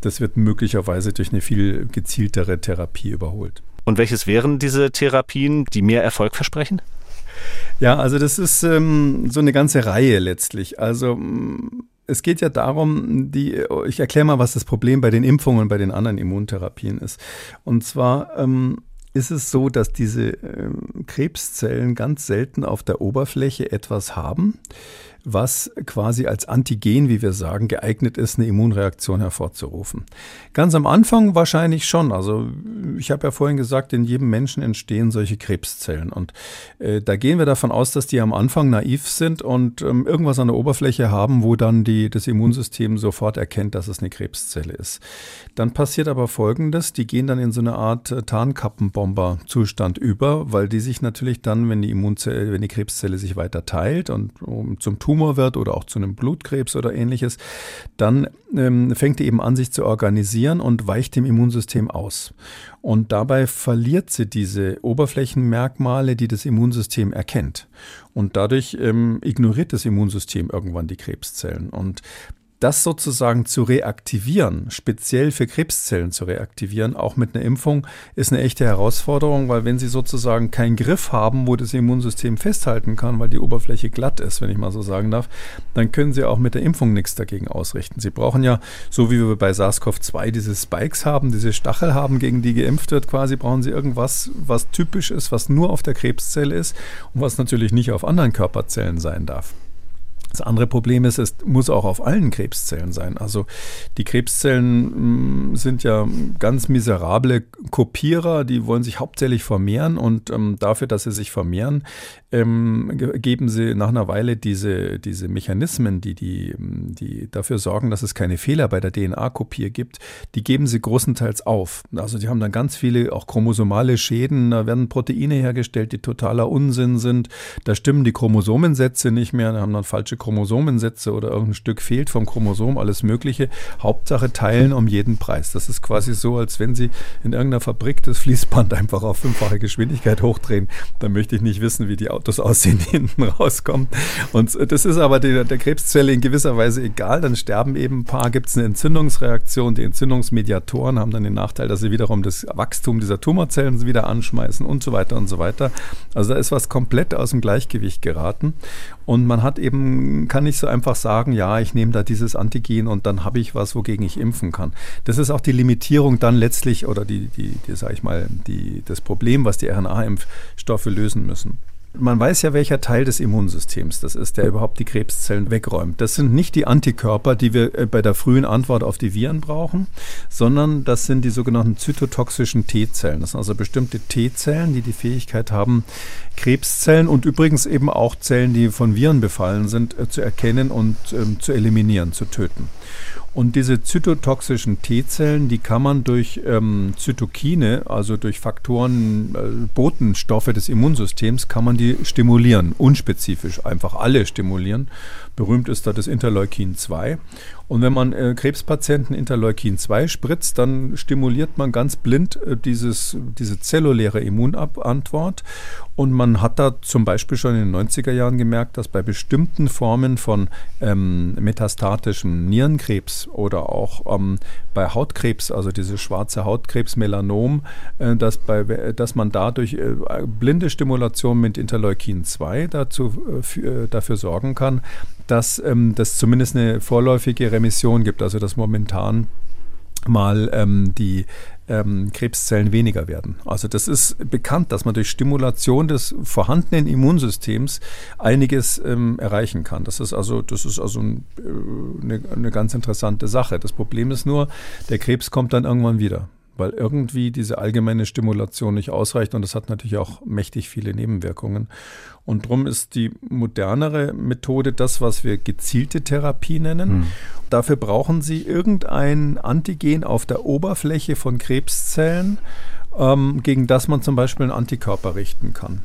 das wird möglicherweise durch eine viel gezieltere Therapie überholt. Und welches wären diese Therapien, die mehr Erfolg versprechen? Ja, also das ist ähm, so eine ganze Reihe letztlich. Also mm, es geht ja darum, die, ich erkläre mal, was das Problem bei den Impfungen und bei den anderen Immuntherapien ist. Und zwar ähm, ist es so, dass diese äh, Krebszellen ganz selten auf der Oberfläche etwas haben, was quasi als Antigen, wie wir sagen, geeignet ist, eine Immunreaktion hervorzurufen. Ganz am Anfang wahrscheinlich schon. Also ich habe ja vorhin gesagt, in jedem Menschen entstehen solche Krebszellen. Und äh, da gehen wir davon aus, dass die am Anfang naiv sind und ähm, irgendwas an der Oberfläche haben, wo dann die, das Immunsystem sofort erkennt, dass es eine Krebszelle ist. Dann passiert aber Folgendes, die gehen dann in so eine Art äh, Tarnkappenbomber-Zustand über, weil die sich natürlich dann, wenn die Immunzelle, wenn die Krebszelle sich weiter teilt und um, zum Tumor Tumor wird oder auch zu einem Blutkrebs oder ähnliches, dann ähm, fängt die eben an, sich zu organisieren und weicht dem Immunsystem aus. Und dabei verliert sie diese Oberflächenmerkmale, die das Immunsystem erkennt. Und dadurch ähm, ignoriert das Immunsystem irgendwann die Krebszellen. Und das sozusagen zu reaktivieren, speziell für Krebszellen zu reaktivieren, auch mit einer Impfung, ist eine echte Herausforderung, weil wenn Sie sozusagen keinen Griff haben, wo das Immunsystem festhalten kann, weil die Oberfläche glatt ist, wenn ich mal so sagen darf, dann können Sie auch mit der Impfung nichts dagegen ausrichten. Sie brauchen ja, so wie wir bei SARS-CoV-2 diese Spikes haben, diese Stachel haben, gegen die geimpft wird, quasi brauchen Sie irgendwas, was typisch ist, was nur auf der Krebszelle ist und was natürlich nicht auf anderen Körperzellen sein darf. Das andere Problem ist, es muss auch auf allen Krebszellen sein. Also die Krebszellen mm, sind ja ganz miserable Kopierer, die wollen sich hauptsächlich vermehren und ähm, dafür, dass sie sich vermehren, ähm, geben sie nach einer Weile diese, diese Mechanismen, die, die, die dafür sorgen, dass es keine Fehler bei der DNA-Kopie gibt, die geben sie großenteils auf. Also die haben dann ganz viele auch chromosomale Schäden, da werden Proteine hergestellt, die totaler Unsinn sind, da stimmen die Chromosomensätze nicht mehr, da haben dann falsche Chromosomensätze oder irgendein Stück fehlt vom Chromosom, alles Mögliche. Hauptsache teilen um jeden Preis. Das ist quasi so, als wenn Sie in irgendeiner Fabrik das Fließband einfach auf fünffache Geschwindigkeit hochdrehen. Dann möchte ich nicht wissen, wie die Autos aussehen, die hinten rauskommen. Und das ist aber der, der Krebszelle in gewisser Weise egal. Dann sterben eben ein paar, gibt es eine Entzündungsreaktion. Die Entzündungsmediatoren haben dann den Nachteil, dass sie wiederum das Wachstum dieser Tumorzellen wieder anschmeißen und so weiter und so weiter. Also da ist was komplett aus dem Gleichgewicht geraten. Und man hat eben, kann nicht so einfach sagen, ja, ich nehme da dieses Antigen und dann habe ich was, wogegen ich impfen kann. Das ist auch die Limitierung dann letztlich oder die, die, die sage ich mal, die, das Problem, was die RNA-Impfstoffe lösen müssen. Man weiß ja, welcher Teil des Immunsystems das ist, der überhaupt die Krebszellen wegräumt. Das sind nicht die Antikörper, die wir äh, bei der frühen Antwort auf die Viren brauchen, sondern das sind die sogenannten zytotoxischen T-Zellen. Das sind also bestimmte T-Zellen, die die Fähigkeit haben, Krebszellen und übrigens eben auch Zellen, die von Viren befallen sind, äh, zu erkennen und ähm, zu eliminieren, zu töten. Und diese zytotoxischen T-Zellen, die kann man durch ähm, Zytokine, also durch Faktoren, äh, Botenstoffe des Immunsystems, kann man die stimulieren, unspezifisch einfach alle stimulieren. Berühmt ist da das Interleukin 2. Und wenn man äh, Krebspatienten Interleukin 2 spritzt, dann stimuliert man ganz blind äh, dieses, diese zelluläre Immunantwort. Und man hat da zum Beispiel schon in den 90er Jahren gemerkt, dass bei bestimmten Formen von ähm, metastatischem Nierenkrebs oder auch ähm, bei Hautkrebs, also diese schwarze Hautkrebs, Melanom, äh, dass, bei, dass man dadurch äh, blinde Stimulation mit Interleukin 2 dazu, äh, dafür sorgen kann, dass ähm, das zumindest eine vorläufige Remission gibt, also dass momentan mal ähm, die ähm, Krebszellen weniger werden. Also das ist bekannt, dass man durch Stimulation des vorhandenen Immunsystems einiges ähm, erreichen kann. Das ist also, das ist also ein, äh, eine, eine ganz interessante Sache. Das Problem ist nur, der Krebs kommt dann irgendwann wieder weil irgendwie diese allgemeine Stimulation nicht ausreicht und das hat natürlich auch mächtig viele Nebenwirkungen. Und darum ist die modernere Methode das, was wir gezielte Therapie nennen. Hm. Dafür brauchen Sie irgendein Antigen auf der Oberfläche von Krebszellen, ähm, gegen das man zum Beispiel einen Antikörper richten kann.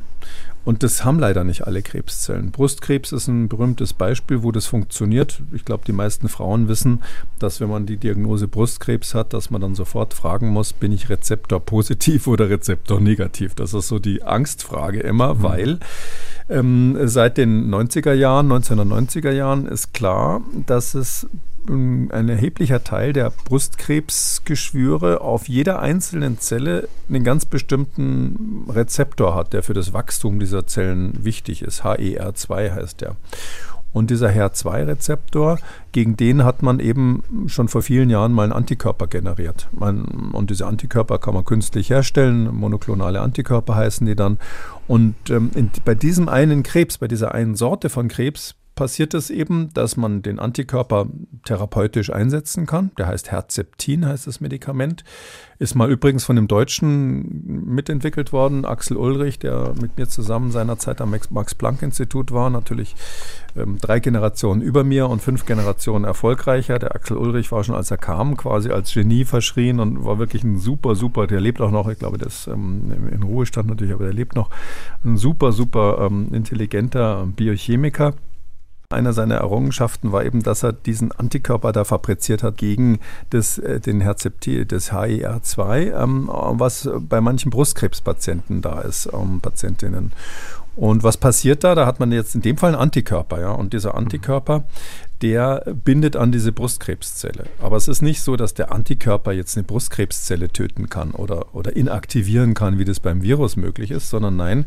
Und das haben leider nicht alle Krebszellen. Brustkrebs ist ein berühmtes Beispiel, wo das funktioniert. Ich glaube, die meisten Frauen wissen, dass wenn man die Diagnose Brustkrebs hat, dass man dann sofort fragen muss, bin ich Rezeptor positiv oder Rezeptor negativ? Das ist so die Angstfrage immer, mhm. weil ähm, seit den 90er Jahren, 1990er Jahren ist klar, dass es ein erheblicher Teil der Brustkrebsgeschwüre auf jeder einzelnen Zelle einen ganz bestimmten Rezeptor hat, der für das Wachstum dieser Zellen wichtig ist. HER2 heißt der. Und dieser HER2-Rezeptor, gegen den hat man eben schon vor vielen Jahren mal einen Antikörper generiert. Man, und diese Antikörper kann man künstlich herstellen, monoklonale Antikörper heißen die dann. Und ähm, in, bei diesem einen Krebs, bei dieser einen Sorte von Krebs, passiert es eben, dass man den Antikörper therapeutisch einsetzen kann. Der heißt Herzeptin, heißt das Medikament. Ist mal übrigens von dem Deutschen mitentwickelt worden, Axel Ulrich, der mit mir zusammen seinerzeit am Max-Planck-Institut war. Natürlich ähm, drei Generationen über mir und fünf Generationen erfolgreicher. Der Axel Ulrich war schon, als er kam, quasi als Genie verschrien und war wirklich ein super, super, der lebt auch noch, ich glaube, der ist ähm, in Ruhestand natürlich, aber der lebt noch. Ein super, super ähm, intelligenter Biochemiker. Einer seiner Errungenschaften war eben, dass er diesen Antikörper da fabriziert hat gegen das, äh, den Herzeptil, das HER2, ähm, was bei manchen Brustkrebspatienten da ist, ähm, Patientinnen. Und was passiert da? Da hat man jetzt in dem Fall einen Antikörper, ja. Und dieser Antikörper, der bindet an diese Brustkrebszelle. Aber es ist nicht so, dass der Antikörper jetzt eine Brustkrebszelle töten kann oder, oder inaktivieren kann, wie das beim Virus möglich ist, sondern nein,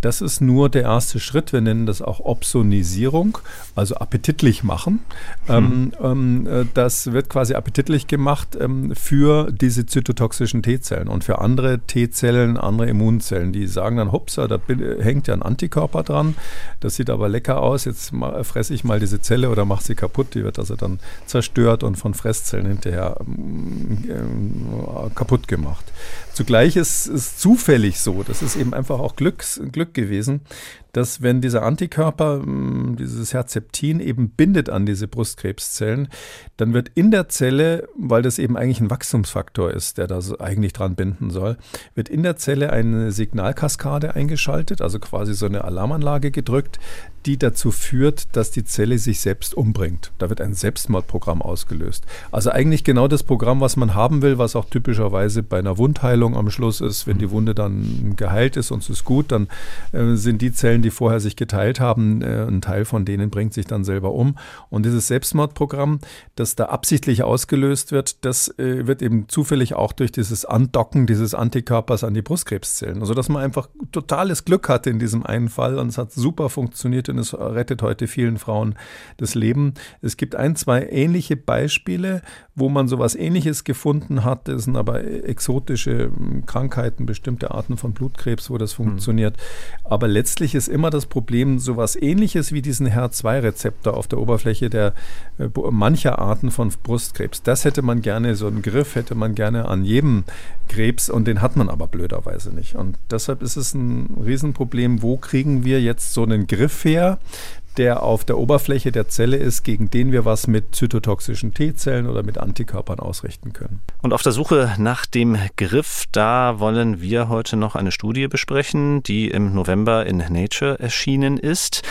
das ist nur der erste Schritt. Wir nennen das auch Opsonisierung, also appetitlich machen. Hm. Ähm, äh, das wird quasi appetitlich gemacht ähm, für diese zytotoxischen T-Zellen und für andere T-Zellen, andere Immunzellen. Die sagen dann, hupsa, da hängt ja ein Antikörper dran, das sieht aber lecker aus, jetzt fresse ich mal diese Zelle oder mache sie sie kaputt, die wird also dann zerstört und von Fresszellen hinterher äh, kaputt gemacht. Zugleich ist es zufällig so, das ist eben einfach auch Glücks, Glück gewesen, dass wenn dieser Antikörper, hm, dieses Herzeptin eben bindet an diese Brustkrebszellen, dann wird in der Zelle, weil das eben eigentlich ein Wachstumsfaktor ist, der da eigentlich dran binden soll, wird in der Zelle eine Signalkaskade eingeschaltet, also quasi so eine Alarmanlage gedrückt, die dazu führt, dass die Zelle sich selbst umbringt. Da wird ein Selbstmordprogramm ausgelöst. Also eigentlich genau das Programm, was man haben will, was auch typischerweise bei einer Wundheilung am Schluss ist. Wenn die Wunde dann geheilt ist und es ist gut, dann äh, sind die Zellen, die vorher sich geteilt haben, äh, ein Teil von denen bringt sich dann selber um. Und dieses Selbstmordprogramm, das da absichtlich ausgelöst wird, das äh, wird eben zufällig auch durch dieses Andocken dieses Antikörpers an die Brustkrebszellen. Also dass man einfach totales Glück hatte in diesem einen Fall und es hat super funktioniert und es rettet heute vielen Frauen das Leben. Es gibt ein, zwei ähnliche Beispiele, wo man sowas ähnliches gefunden hat. Das sind aber exotische Krankheiten, bestimmte Arten von Blutkrebs, wo das hm. funktioniert. Mhm. Aber letztlich ist immer das Problem, sowas ähnliches wie diesen HER2-Rezeptor auf der Oberfläche der äh, mancher Arten von Brustkrebs. Das hätte man gerne, so einen Griff hätte man gerne an jedem Krebs und den hat man aber blöderweise nicht. Und deshalb ist es ein Riesenproblem, wo kriegen wir jetzt so einen Griff her, der auf der Oberfläche der Zelle ist, gegen den wir was mit zytotoxischen T-Zellen oder mit Antikörpern ausrichten können. Und auf der Suche nach dem Griff, da wollen wir heute noch eine Studie besprechen, die im November in Nature erschienen ist.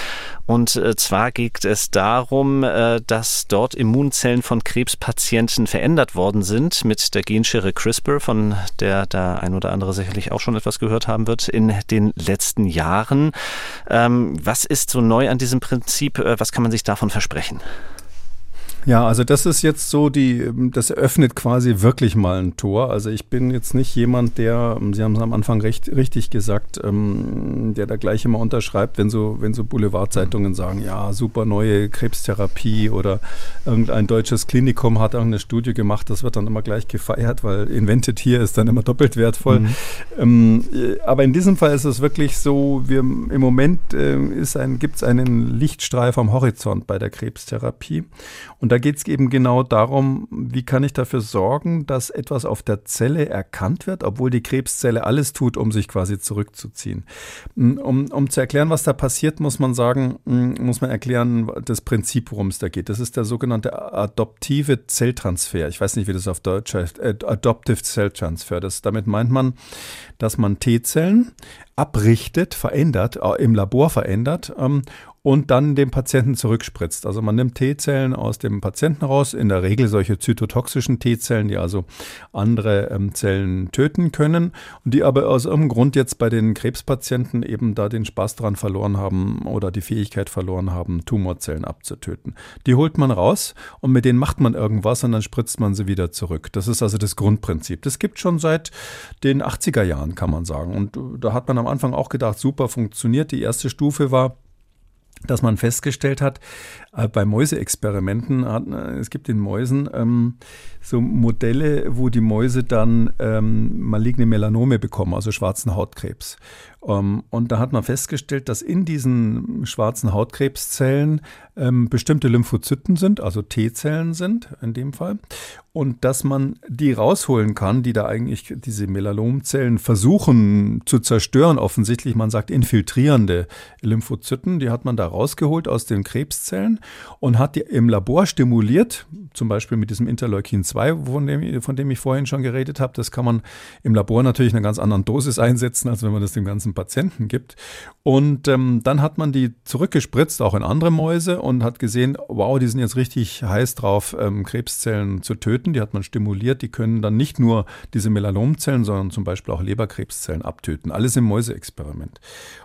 Und äh, zwar geht es darum, äh, dass dort Immunzellen von Krebspatienten verändert worden sind mit der Genschere CRISPR, von der der ein oder andere sicherlich auch schon etwas gehört haben wird in den letzten Jahren. Ähm, was ist so neu an diesem Prinzip? Äh, was kann man sich davon versprechen? Ja, also das ist jetzt so die, das eröffnet quasi wirklich mal ein Tor. Also ich bin jetzt nicht jemand, der, Sie haben es am Anfang recht, richtig gesagt, ähm, der da gleich immer unterschreibt, wenn so, wenn so Boulevardzeitungen sagen, ja, super neue Krebstherapie oder irgendein deutsches Klinikum hat irgendeine Studie gemacht, das wird dann immer gleich gefeiert, weil Invented hier ist dann immer doppelt wertvoll. Mhm. Ähm, aber in diesem Fall ist es wirklich so, wir im Moment äh, ein, gibt es einen Lichtstreif am Horizont bei der Krebstherapie. Und da geht es eben genau darum, wie kann ich dafür sorgen, dass etwas auf der Zelle erkannt wird, obwohl die Krebszelle alles tut, um sich quasi zurückzuziehen. Mm, um, um zu erklären, was da passiert, muss man sagen, mm, muss man erklären, das Prinzip, worum es da geht. Das ist der sogenannte adoptive Zelltransfer. Ich weiß nicht, wie das auf Deutsch heißt. Adoptive Cell Transfer. Das, damit meint man, dass man T-Zellen abrichtet, verändert, äh, im Labor verändert ähm, und dann dem Patienten zurückspritzt. Also man nimmt T-Zellen aus dem Patienten raus, in der Regel solche zytotoxischen T-Zellen, die also andere ähm, Zellen töten können und die aber aus irgendeinem Grund jetzt bei den Krebspatienten eben da den Spaß dran verloren haben oder die Fähigkeit verloren haben, Tumorzellen abzutöten. Die holt man raus und mit denen macht man irgendwas und dann spritzt man sie wieder zurück. Das ist also das Grundprinzip. Das gibt schon seit den 80er Jahren, kann man sagen. Und da hat man am Anfang auch gedacht, super funktioniert. Die erste Stufe war, dass man festgestellt hat, äh, bei Mäuseexperimenten, äh, es gibt in Mäusen ähm, so Modelle, wo die Mäuse dann ähm, maligne Melanome bekommen, also schwarzen Hautkrebs. Ähm, und da hat man festgestellt, dass in diesen schwarzen Hautkrebszellen ähm, bestimmte Lymphozyten sind, also T-Zellen sind in dem Fall. Und dass man die rausholen kann, die da eigentlich diese Melanomzellen versuchen zu zerstören, offensichtlich, man sagt infiltrierende Lymphozyten, die hat man da rausgeholt aus den Krebszellen und hat die im Labor stimuliert, zum Beispiel mit diesem Interleukin 2, von dem, von dem ich vorhin schon geredet habe. Das kann man im Labor natürlich in einer ganz anderen Dosis einsetzen, als wenn man das dem ganzen Patienten gibt. Und ähm, dann hat man die zurückgespritzt, auch in andere Mäuse, und hat gesehen, wow, die sind jetzt richtig heiß drauf, ähm, Krebszellen zu töten. Die hat man stimuliert, die können dann nicht nur diese Melanomzellen, sondern zum Beispiel auch Leberkrebszellen abtöten. Alles im Mäuseexperiment.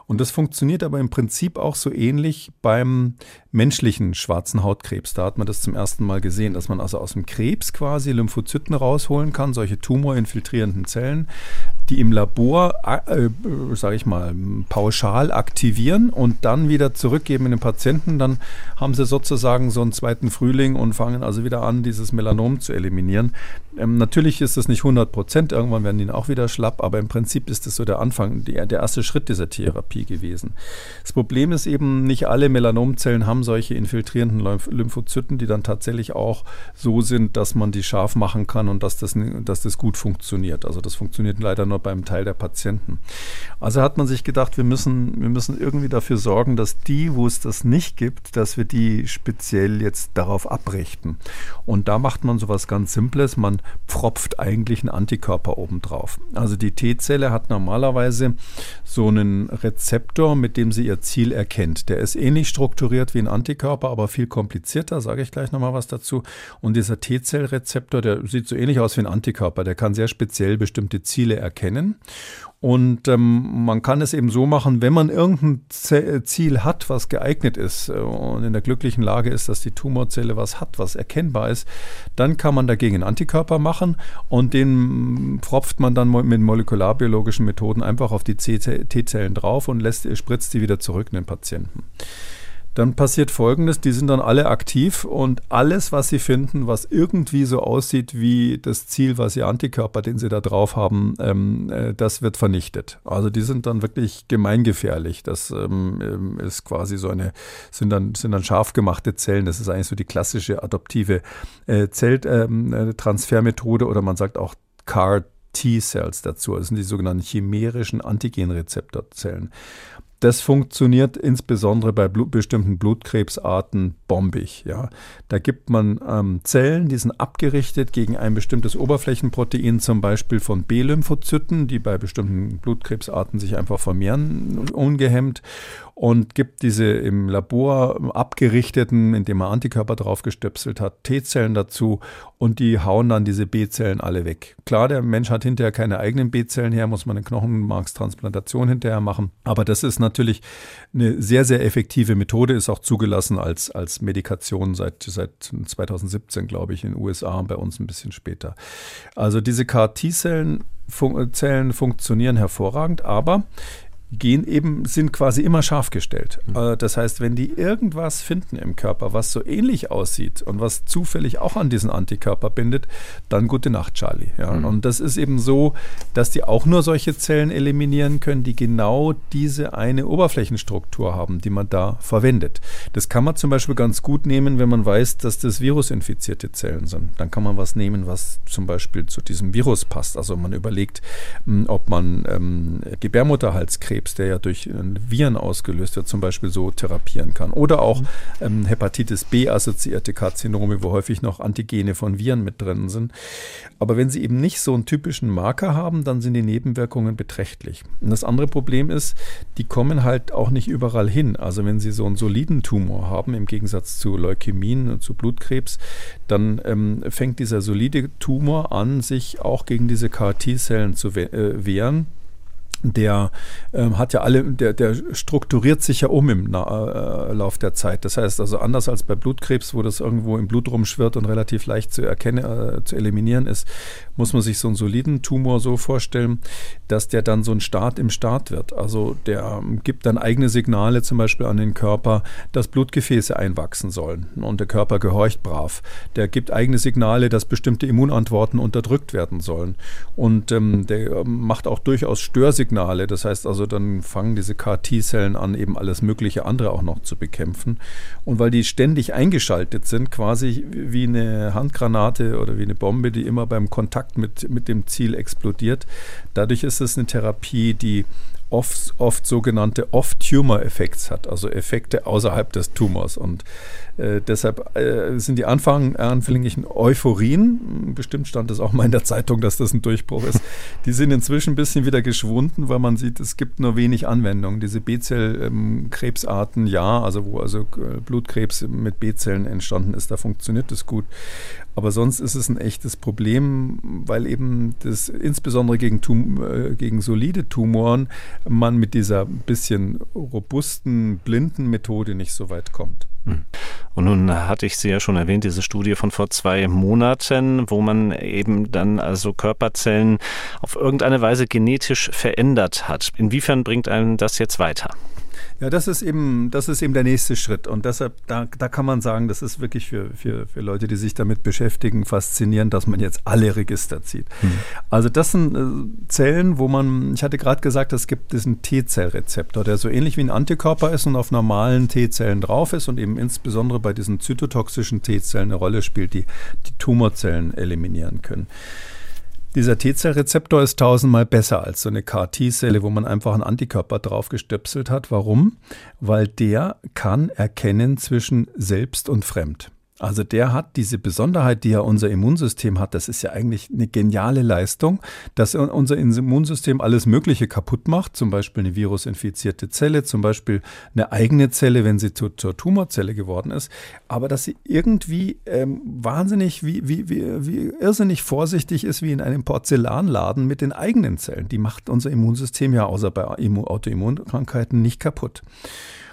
Und das funktioniert aber im Prinzip auch so ähnlich beim menschlichen schwarzen Hautkrebs. Da hat man das zum ersten Mal gesehen, dass man also aus dem Krebs quasi Lymphozyten rausholen kann, solche tumorinfiltrierenden Zellen, die im Labor, äh, sage ich mal, pauschal aktivieren und dann wieder zurückgeben in den Patienten. Dann haben sie sozusagen so einen zweiten Frühling und fangen also wieder an, dieses Melanom zu eliminieren. Ähm, natürlich ist das nicht 100 Prozent, irgendwann werden die auch wieder schlapp, aber im Prinzip ist das so der Anfang, die, der erste Schritt dieser Therapie gewesen. Das Problem ist eben, nicht alle Melanomzellen haben solche infiltrierenden Lymphozyten, die dann tatsächlich auch so sind, dass man die scharf machen kann und dass das, dass das gut funktioniert. Also das funktioniert leider nur beim Teil der Patienten. Also hat man sich gedacht, wir müssen, wir müssen irgendwie dafür sorgen, dass die, wo es das nicht gibt, dass wir die speziell jetzt darauf abrichten. Und da macht man sowas ganz Simples. Man pfropft eigentlich einen Antikörper obendrauf. Also die T-Zelle hat normalerweise so einen Rezeptor, mit dem sie ihr Ziel erkennt. Der ist ähnlich strukturiert wie ein Antikörper, aber viel komplizierter, sage ich gleich nochmal was dazu. Und dieser T-Zellrezeptor, der sieht so ähnlich aus wie ein Antikörper, der kann sehr speziell bestimmte Ziele erkennen. Und ähm, man kann es eben so machen, wenn man irgendein Ziel hat, was geeignet ist äh, und in der glücklichen Lage ist, dass die Tumorzelle was hat, was erkennbar ist, dann kann man dagegen einen Antikörper machen und den pfropft man dann mit molekularbiologischen Methoden einfach auf die T-Zellen drauf und lässt, spritzt die wieder zurück in den Patienten dann passiert Folgendes, die sind dann alle aktiv und alles, was sie finden, was irgendwie so aussieht wie das Ziel, was ihr Antikörper, den sie da drauf haben, ähm, äh, das wird vernichtet. Also die sind dann wirklich gemeingefährlich. Das ähm, ähm ist quasi so eine, sind dann, sind dann scharf gemachte Zellen. Das ist eigentlich so die klassische adoptive äh, Zelltransfermethode ähm, äh, oder man sagt auch CAR T-Cells dazu. Das sind die sogenannten chimärischen Antigenrezeptorzellen. Das funktioniert insbesondere bei Blut, bestimmten Blutkrebsarten bombig. Ja. Da gibt man ähm, Zellen, die sind abgerichtet gegen ein bestimmtes Oberflächenprotein, zum Beispiel von B-Lymphozyten, die bei bestimmten Blutkrebsarten sich einfach vermehren, ungehemmt und gibt diese im Labor abgerichteten, indem man Antikörper draufgestöpselt hat, T-Zellen dazu und die hauen dann diese B-Zellen alle weg. Klar, der Mensch hat hinterher keine eigenen B-Zellen her, muss man eine Knochenmarkstransplantation hinterher machen, aber das ist natürlich eine sehr, sehr effektive Methode, ist auch zugelassen als, als Medikation seit, seit 2017, glaube ich, in den USA und bei uns ein bisschen später. Also diese CAR-T-Zellen fun Zellen funktionieren hervorragend, aber gehen eben, sind quasi immer scharf gestellt. Mhm. Das heißt, wenn die irgendwas finden im Körper, was so ähnlich aussieht und was zufällig auch an diesen Antikörper bindet, dann gute Nacht, Charlie. Ja, mhm. Und das ist eben so, dass die auch nur solche Zellen eliminieren können, die genau diese eine Oberflächenstruktur haben, die man da verwendet. Das kann man zum Beispiel ganz gut nehmen, wenn man weiß, dass das virusinfizierte Zellen sind. Dann kann man was nehmen, was zum Beispiel zu diesem Virus passt. Also man überlegt, hm, ob man ähm, Gebärmutterhalskrebs Krebs, der ja durch äh, Viren ausgelöst wird, zum Beispiel so therapieren kann. Oder auch ähm, Hepatitis B-assoziierte Karzinome, wo häufig noch Antigene von Viren mit drin sind. Aber wenn sie eben nicht so einen typischen Marker haben, dann sind die Nebenwirkungen beträchtlich. Und das andere Problem ist, die kommen halt auch nicht überall hin. Also wenn sie so einen soliden Tumor haben, im Gegensatz zu Leukämien und zu Blutkrebs, dann ähm, fängt dieser solide Tumor an, sich auch gegen diese CAR-T-Zellen zu äh, wehren der ähm, hat ja alle, der, der strukturiert sich ja um im Na äh, Lauf der Zeit. Das heißt also anders als bei Blutkrebs, wo das irgendwo im Blut rumschwirrt und relativ leicht zu erkennen, äh, zu eliminieren ist, muss man sich so einen soliden Tumor so vorstellen, dass der dann so ein Start im Start wird. Also der ähm, gibt dann eigene Signale zum Beispiel an den Körper, dass Blutgefäße einwachsen sollen und der Körper gehorcht brav. Der gibt eigene Signale, dass bestimmte Immunantworten unterdrückt werden sollen und ähm, der ähm, macht auch durchaus Störsignale Signale. Das heißt also, dann fangen diese KT-Zellen an, eben alles mögliche andere auch noch zu bekämpfen. Und weil die ständig eingeschaltet sind, quasi wie eine Handgranate oder wie eine Bombe, die immer beim Kontakt mit, mit dem Ziel explodiert, dadurch ist es eine Therapie, die oft, oft sogenannte Off-Tumor-Effekte hat, also Effekte außerhalb des Tumors. Und äh, deshalb äh, sind die Anfang, anfänglichen Euphorien, bestimmt stand es auch mal in der Zeitung, dass das ein Durchbruch ist, die sind inzwischen ein bisschen wieder geschwunden, weil man sieht, es gibt nur wenig Anwendung. Diese B-Zell-Krebsarten, ja, also wo also äh, Blutkrebs mit B-Zellen entstanden ist, da funktioniert das gut. Aber sonst ist es ein echtes Problem, weil eben das insbesondere gegen, Tum äh, gegen solide Tumoren man mit dieser bisschen robusten, blinden Methode nicht so weit kommt. Hm. Und nun hatte ich Sie ja schon erwähnt, diese Studie von vor zwei Monaten, wo man eben dann also Körperzellen auf irgendeine Weise genetisch verändert hat. Inwiefern bringt einen das jetzt weiter? Ja, das ist eben, das ist eben der nächste Schritt. Und deshalb, da, da kann man sagen, das ist wirklich für, für, für Leute, die sich damit beschäftigen, faszinierend, dass man jetzt alle Register zieht. Mhm. Also das sind äh, Zellen, wo man, ich hatte gerade gesagt, es gibt diesen T-Zellrezeptor, der so ähnlich wie ein Antikörper ist und auf normalen T-Zellen drauf ist und eben insbesondere bei diesen zytotoxischen T-Zellen eine Rolle spielt, die die Tumorzellen eliminieren können. Dieser T-Zell-Rezeptor ist tausendmal besser als so eine CAR-T-Zelle, wo man einfach einen Antikörper drauf gestöpselt hat. Warum? Weil der kann erkennen zwischen selbst und fremd. Also der hat diese Besonderheit, die ja unser Immunsystem hat. Das ist ja eigentlich eine geniale Leistung, dass unser Immunsystem alles Mögliche kaputt macht. Zum Beispiel eine virusinfizierte Zelle, zum Beispiel eine eigene Zelle, wenn sie zu, zur Tumorzelle geworden ist. Aber dass sie irgendwie ähm, wahnsinnig, wie, wie, wie, wie irrsinnig vorsichtig ist, wie in einem Porzellanladen mit den eigenen Zellen. Die macht unser Immunsystem ja außer bei Autoimmunkrankheiten nicht kaputt.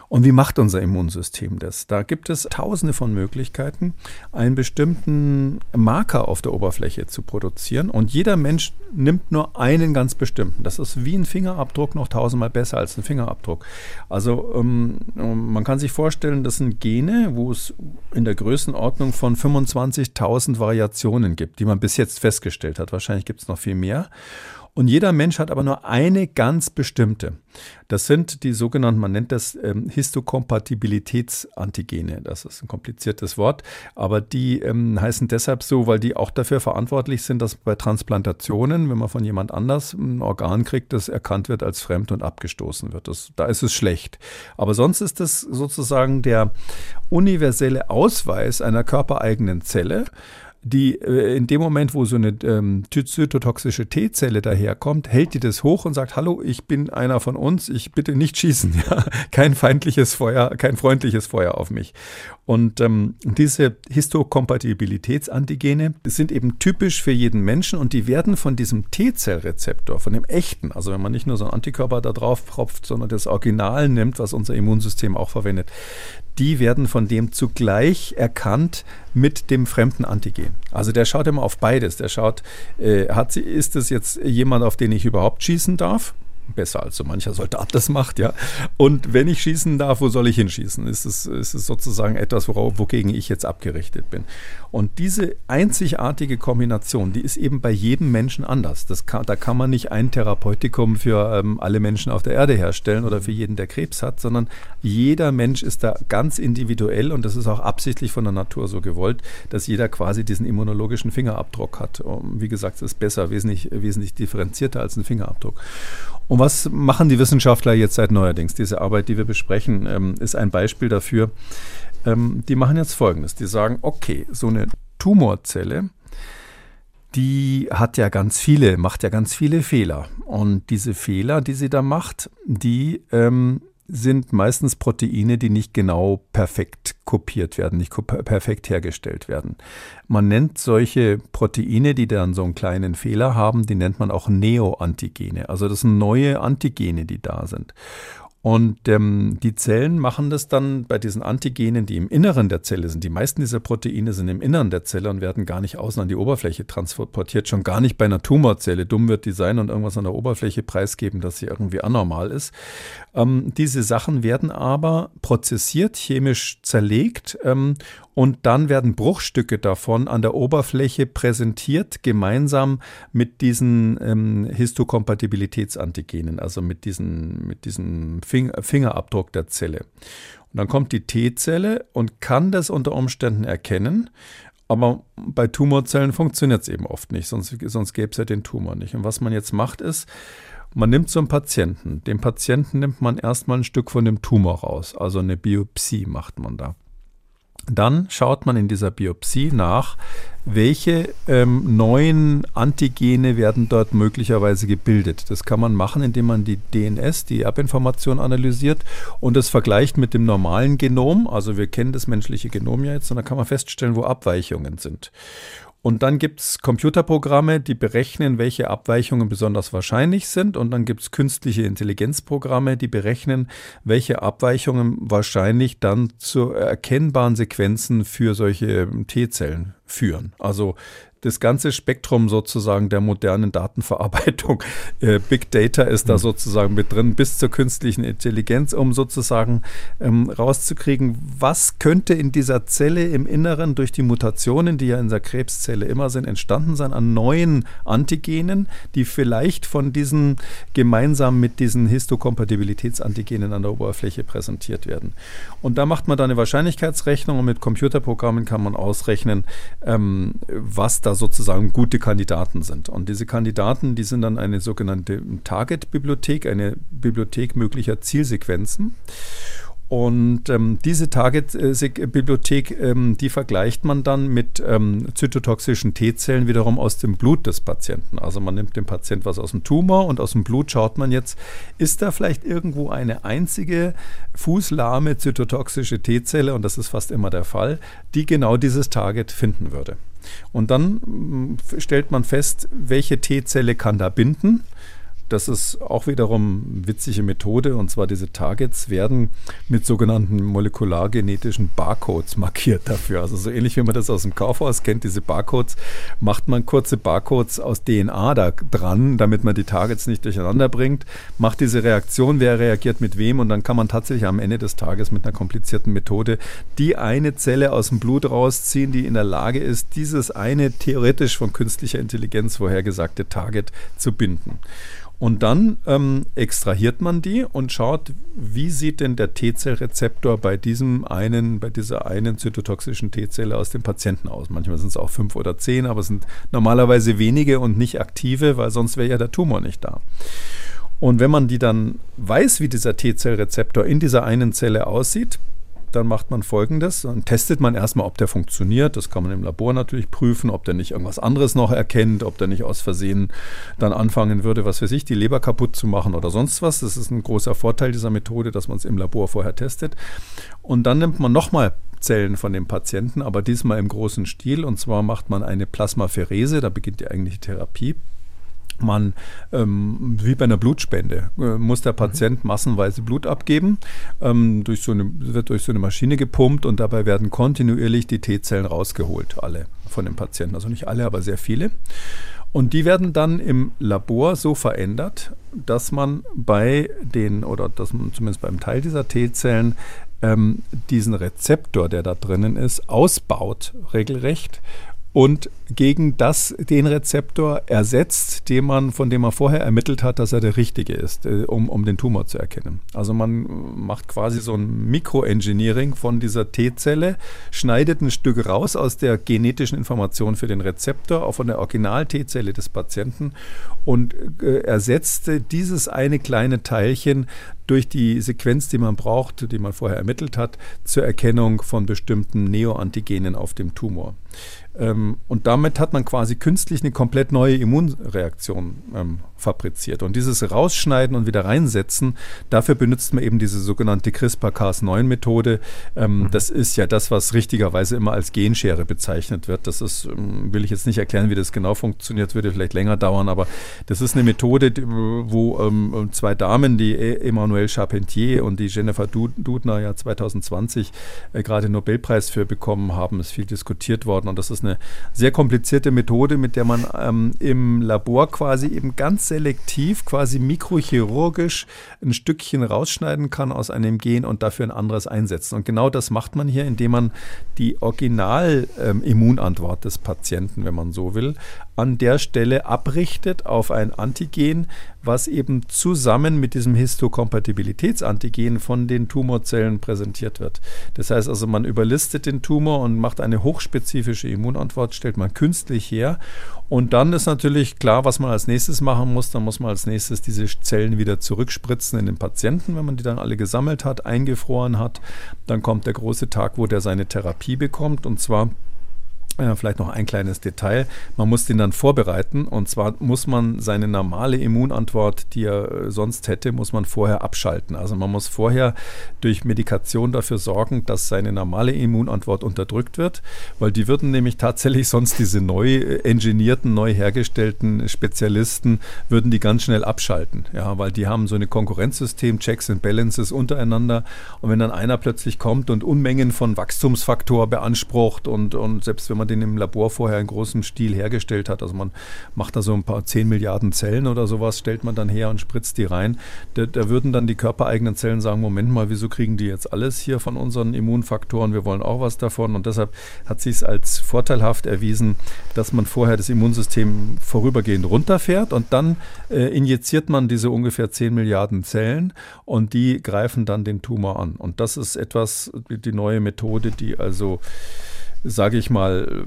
Und wie macht unser Immunsystem das? Da gibt es tausende von Möglichkeiten, einen bestimmten Marker auf der Oberfläche zu produzieren. Und jeder Mensch nimmt nur einen ganz bestimmten. Das ist wie ein Fingerabdruck noch tausendmal besser als ein Fingerabdruck. Also ähm, man kann sich vorstellen, das sind Gene, wo es in der Größenordnung von 25.000 Variationen gibt, die man bis jetzt festgestellt hat. Wahrscheinlich gibt es noch viel mehr. Und jeder Mensch hat aber nur eine ganz bestimmte. Das sind die sogenannten, man nennt das ähm, Histokompatibilitätsantigene. Das ist ein kompliziertes Wort, aber die ähm, heißen deshalb so, weil die auch dafür verantwortlich sind, dass bei Transplantationen, wenn man von jemand anders ein Organ kriegt, das erkannt wird als fremd und abgestoßen wird. Das, da ist es schlecht. Aber sonst ist das sozusagen der universelle Ausweis einer körpereigenen Zelle die äh, in dem Moment, wo so eine ähm, zytotoxische T-Zelle daherkommt, hält die das hoch und sagt, hallo, ich bin einer von uns, ich bitte nicht schießen, ja? kein feindliches Feuer, kein freundliches Feuer auf mich. Und ähm, diese Histokompatibilitätsantigene sind eben typisch für jeden Menschen und die werden von diesem T-Zellrezeptor, von dem echten, also wenn man nicht nur so einen Antikörper da drauf propft, sondern das Original nimmt, was unser Immunsystem auch verwendet, die werden von dem zugleich erkannt mit dem fremden Antigen. Also der schaut immer auf beides. Der schaut, äh, hat ist es jetzt jemand, auf den ich überhaupt schießen darf? Besser als so mancher Soldat das macht, ja. Und wenn ich schießen darf, wo soll ich hinschießen? Ist es, ist es sozusagen etwas, worauf, wogegen ich jetzt abgerichtet bin. Und diese einzigartige Kombination, die ist eben bei jedem Menschen anders. Das kann, da kann man nicht ein Therapeutikum für ähm, alle Menschen auf der Erde herstellen oder für jeden, der Krebs hat, sondern jeder Mensch ist da ganz individuell und das ist auch absichtlich von der Natur so gewollt, dass jeder quasi diesen immunologischen Fingerabdruck hat. Und wie gesagt, es ist besser, wesentlich, wesentlich differenzierter als ein Fingerabdruck. Und was machen die Wissenschaftler jetzt seit neuerdings? Diese Arbeit, die wir besprechen, ähm, ist ein Beispiel dafür. Ähm, die machen jetzt Folgendes. Die sagen, okay, so eine Tumorzelle, die hat ja ganz viele, macht ja ganz viele Fehler. Und diese Fehler, die sie da macht, die ähm, sind meistens Proteine, die nicht genau perfekt kopiert werden, nicht perfekt hergestellt werden. Man nennt solche Proteine, die dann so einen kleinen Fehler haben, die nennt man auch Neoantigene. Also das sind neue Antigene, die da sind. Und ähm, die Zellen machen das dann bei diesen Antigenen, die im Inneren der Zelle sind. Die meisten dieser Proteine sind im Inneren der Zelle und werden gar nicht außen an die Oberfläche transportiert, schon gar nicht bei einer Tumorzelle. Dumm wird die sein und irgendwas an der Oberfläche preisgeben, dass sie irgendwie anormal ist. Ähm, diese Sachen werden aber prozessiert, chemisch zerlegt ähm, und dann werden Bruchstücke davon an der Oberfläche präsentiert, gemeinsam mit diesen ähm, Histokompatibilitätsantigenen, also mit, diesen, mit diesem Finger, Fingerabdruck der Zelle. Und dann kommt die T-Zelle und kann das unter Umständen erkennen. Aber bei Tumorzellen funktioniert es eben oft nicht, sonst, sonst gäbe es ja den Tumor nicht. Und was man jetzt macht, ist, man nimmt so einen Patienten. Dem Patienten nimmt man erstmal ein Stück von dem Tumor raus, also eine Biopsie macht man da. Dann schaut man in dieser Biopsie nach, welche ähm, neuen Antigene werden dort möglicherweise gebildet. Das kann man machen, indem man die DNS, die Erbinformation analysiert und das vergleicht mit dem normalen Genom. Also wir kennen das menschliche Genom ja jetzt und dann kann man feststellen, wo Abweichungen sind. Und dann gibt es Computerprogramme, die berechnen, welche Abweichungen besonders wahrscheinlich sind. Und dann gibt es künstliche Intelligenzprogramme, die berechnen, welche Abweichungen wahrscheinlich dann zu erkennbaren Sequenzen für solche T-Zellen führen. Also das ganze Spektrum sozusagen der modernen Datenverarbeitung. Äh, Big Data ist da mhm. sozusagen mit drin, bis zur künstlichen Intelligenz, um sozusagen ähm, rauszukriegen, was könnte in dieser Zelle im Inneren durch die Mutationen, die ja in der Krebszelle immer sind, entstanden sein an neuen Antigenen, die vielleicht von diesen gemeinsam mit diesen Histokompatibilitätsantigenen an der Oberfläche präsentiert werden. Und da macht man dann eine Wahrscheinlichkeitsrechnung und mit Computerprogrammen kann man ausrechnen, ähm, was da sozusagen gute Kandidaten sind. Und diese Kandidaten, die sind dann eine sogenannte Target-Bibliothek, eine Bibliothek möglicher Zielsequenzen. Und ähm, diese Target-Bibliothek, ähm, die vergleicht man dann mit ähm, zytotoxischen T-Zellen wiederum aus dem Blut des Patienten. Also man nimmt dem Patient was aus dem Tumor und aus dem Blut schaut man jetzt, ist da vielleicht irgendwo eine einzige fußlahme zytotoxische T-Zelle, und das ist fast immer der Fall, die genau dieses Target finden würde. Und dann mm, stellt man fest, welche T-Zelle kann da binden das ist auch wiederum witzige Methode und zwar diese Targets werden mit sogenannten molekulargenetischen Barcodes markiert dafür. Also so ähnlich wie man das aus dem Kaufhaus kennt, diese Barcodes, macht man kurze Barcodes aus DNA da dran, damit man die Targets nicht durcheinander bringt, macht diese Reaktion, wer reagiert mit wem und dann kann man tatsächlich am Ende des Tages mit einer komplizierten Methode die eine Zelle aus dem Blut rausziehen, die in der Lage ist, dieses eine theoretisch von künstlicher Intelligenz vorhergesagte Target zu binden. Und dann ähm, extrahiert man die und schaut, wie sieht denn der T-Zellrezeptor bei diesem einen, bei dieser einen zytotoxischen T-Zelle aus dem Patienten aus. Manchmal sind es auch fünf oder zehn, aber es sind normalerweise wenige und nicht aktive, weil sonst wäre ja der Tumor nicht da. Und wenn man die dann weiß, wie dieser T-Zellrezeptor in dieser einen Zelle aussieht, dann macht man folgendes. Dann testet man erstmal, ob der funktioniert. Das kann man im Labor natürlich prüfen, ob der nicht irgendwas anderes noch erkennt, ob der nicht aus Versehen dann anfangen würde, was für sich, die Leber kaputt zu machen oder sonst was. Das ist ein großer Vorteil dieser Methode, dass man es im Labor vorher testet. Und dann nimmt man nochmal Zellen von dem Patienten, aber diesmal im großen Stil. Und zwar macht man eine Plasmapherese, da beginnt die eigentliche Therapie man, ähm, wie bei einer Blutspende, äh, muss der Patient massenweise Blut abgeben, ähm, durch so eine, wird durch so eine Maschine gepumpt und dabei werden kontinuierlich die T-Zellen rausgeholt, alle von dem Patienten, also nicht alle, aber sehr viele. Und die werden dann im Labor so verändert, dass man bei den, oder dass man zumindest beim Teil dieser T-Zellen ähm, diesen Rezeptor, der da drinnen ist, ausbaut, regelrecht und gegen das den Rezeptor ersetzt, den man, von dem man vorher ermittelt hat, dass er der richtige ist, äh, um, um den Tumor zu erkennen. Also man macht quasi so ein Mikroengineering von dieser T-Zelle, schneidet ein Stück raus aus der genetischen Information für den Rezeptor, auch von der Original-T-Zelle des Patienten und äh, ersetzt dieses eine kleine Teilchen durch die Sequenz, die man braucht, die man vorher ermittelt hat, zur Erkennung von bestimmten Neoantigenen auf dem Tumor. Ähm, und damit hat man quasi künstlich eine komplett neue Immunreaktion ähm, fabriziert. Und dieses Rausschneiden und wieder reinsetzen, dafür benutzt man eben diese sogenannte CRISPR-Cas9-Methode. Ähm, mhm. Das ist ja das, was richtigerweise immer als Genschere bezeichnet wird. Das ist, ähm, will ich jetzt nicht erklären, wie das genau funktioniert, würde vielleicht länger dauern, aber das ist eine Methode, wo ähm, zwei Damen, die e-, Emmanuelle Charpentier und die Jennifer Dudner ja 2020 äh, gerade Nobelpreis für bekommen haben, ist viel diskutiert worden. Und das ist eine sehr komplizierte Methode, mit der man ähm, im Labor quasi eben ganz selektiv, quasi mikrochirurgisch ein Stückchen rausschneiden kann aus einem Gen und dafür ein anderes einsetzen. Und genau das macht man hier, indem man die Original-Immunantwort ähm, des Patienten, wenn man so will, an der Stelle abrichtet auf ein Antigen, was eben zusammen mit diesem Histokompatibilitätsantigen von den Tumorzellen präsentiert wird. Das heißt also, man überlistet den Tumor und macht eine hochspezifische Immunantwort, stellt man künstlich her. Und dann ist natürlich klar, was man als nächstes machen muss. Dann muss man als nächstes diese Zellen wieder zurückspritzen in den Patienten, wenn man die dann alle gesammelt hat, eingefroren hat. Dann kommt der große Tag, wo der seine Therapie bekommt. Und zwar vielleicht noch ein kleines Detail. Man muss den dann vorbereiten und zwar muss man seine normale Immunantwort, die er äh, sonst hätte, muss man vorher abschalten. Also man muss vorher durch Medikation dafür sorgen, dass seine normale Immunantwort unterdrückt wird, weil die würden nämlich tatsächlich sonst diese neu engineerten, neu hergestellten Spezialisten würden die ganz schnell abschalten. Ja, weil die haben so ein Konkurrenzsystem, Checks and Balances untereinander und wenn dann einer plötzlich kommt und Unmengen von Wachstumsfaktor beansprucht und, und selbst wenn man man den im Labor vorher in großem Stil hergestellt hat. Also man macht da so ein paar 10 Milliarden Zellen oder sowas, stellt man dann her und spritzt die rein. Da, da würden dann die körpereigenen Zellen sagen, Moment mal, wieso kriegen die jetzt alles hier von unseren Immunfaktoren? Wir wollen auch was davon. Und deshalb hat sich es als vorteilhaft erwiesen, dass man vorher das Immunsystem vorübergehend runterfährt und dann äh, injiziert man diese ungefähr 10 Milliarden Zellen und die greifen dann den Tumor an. Und das ist etwas, die neue Methode, die also sage ich mal,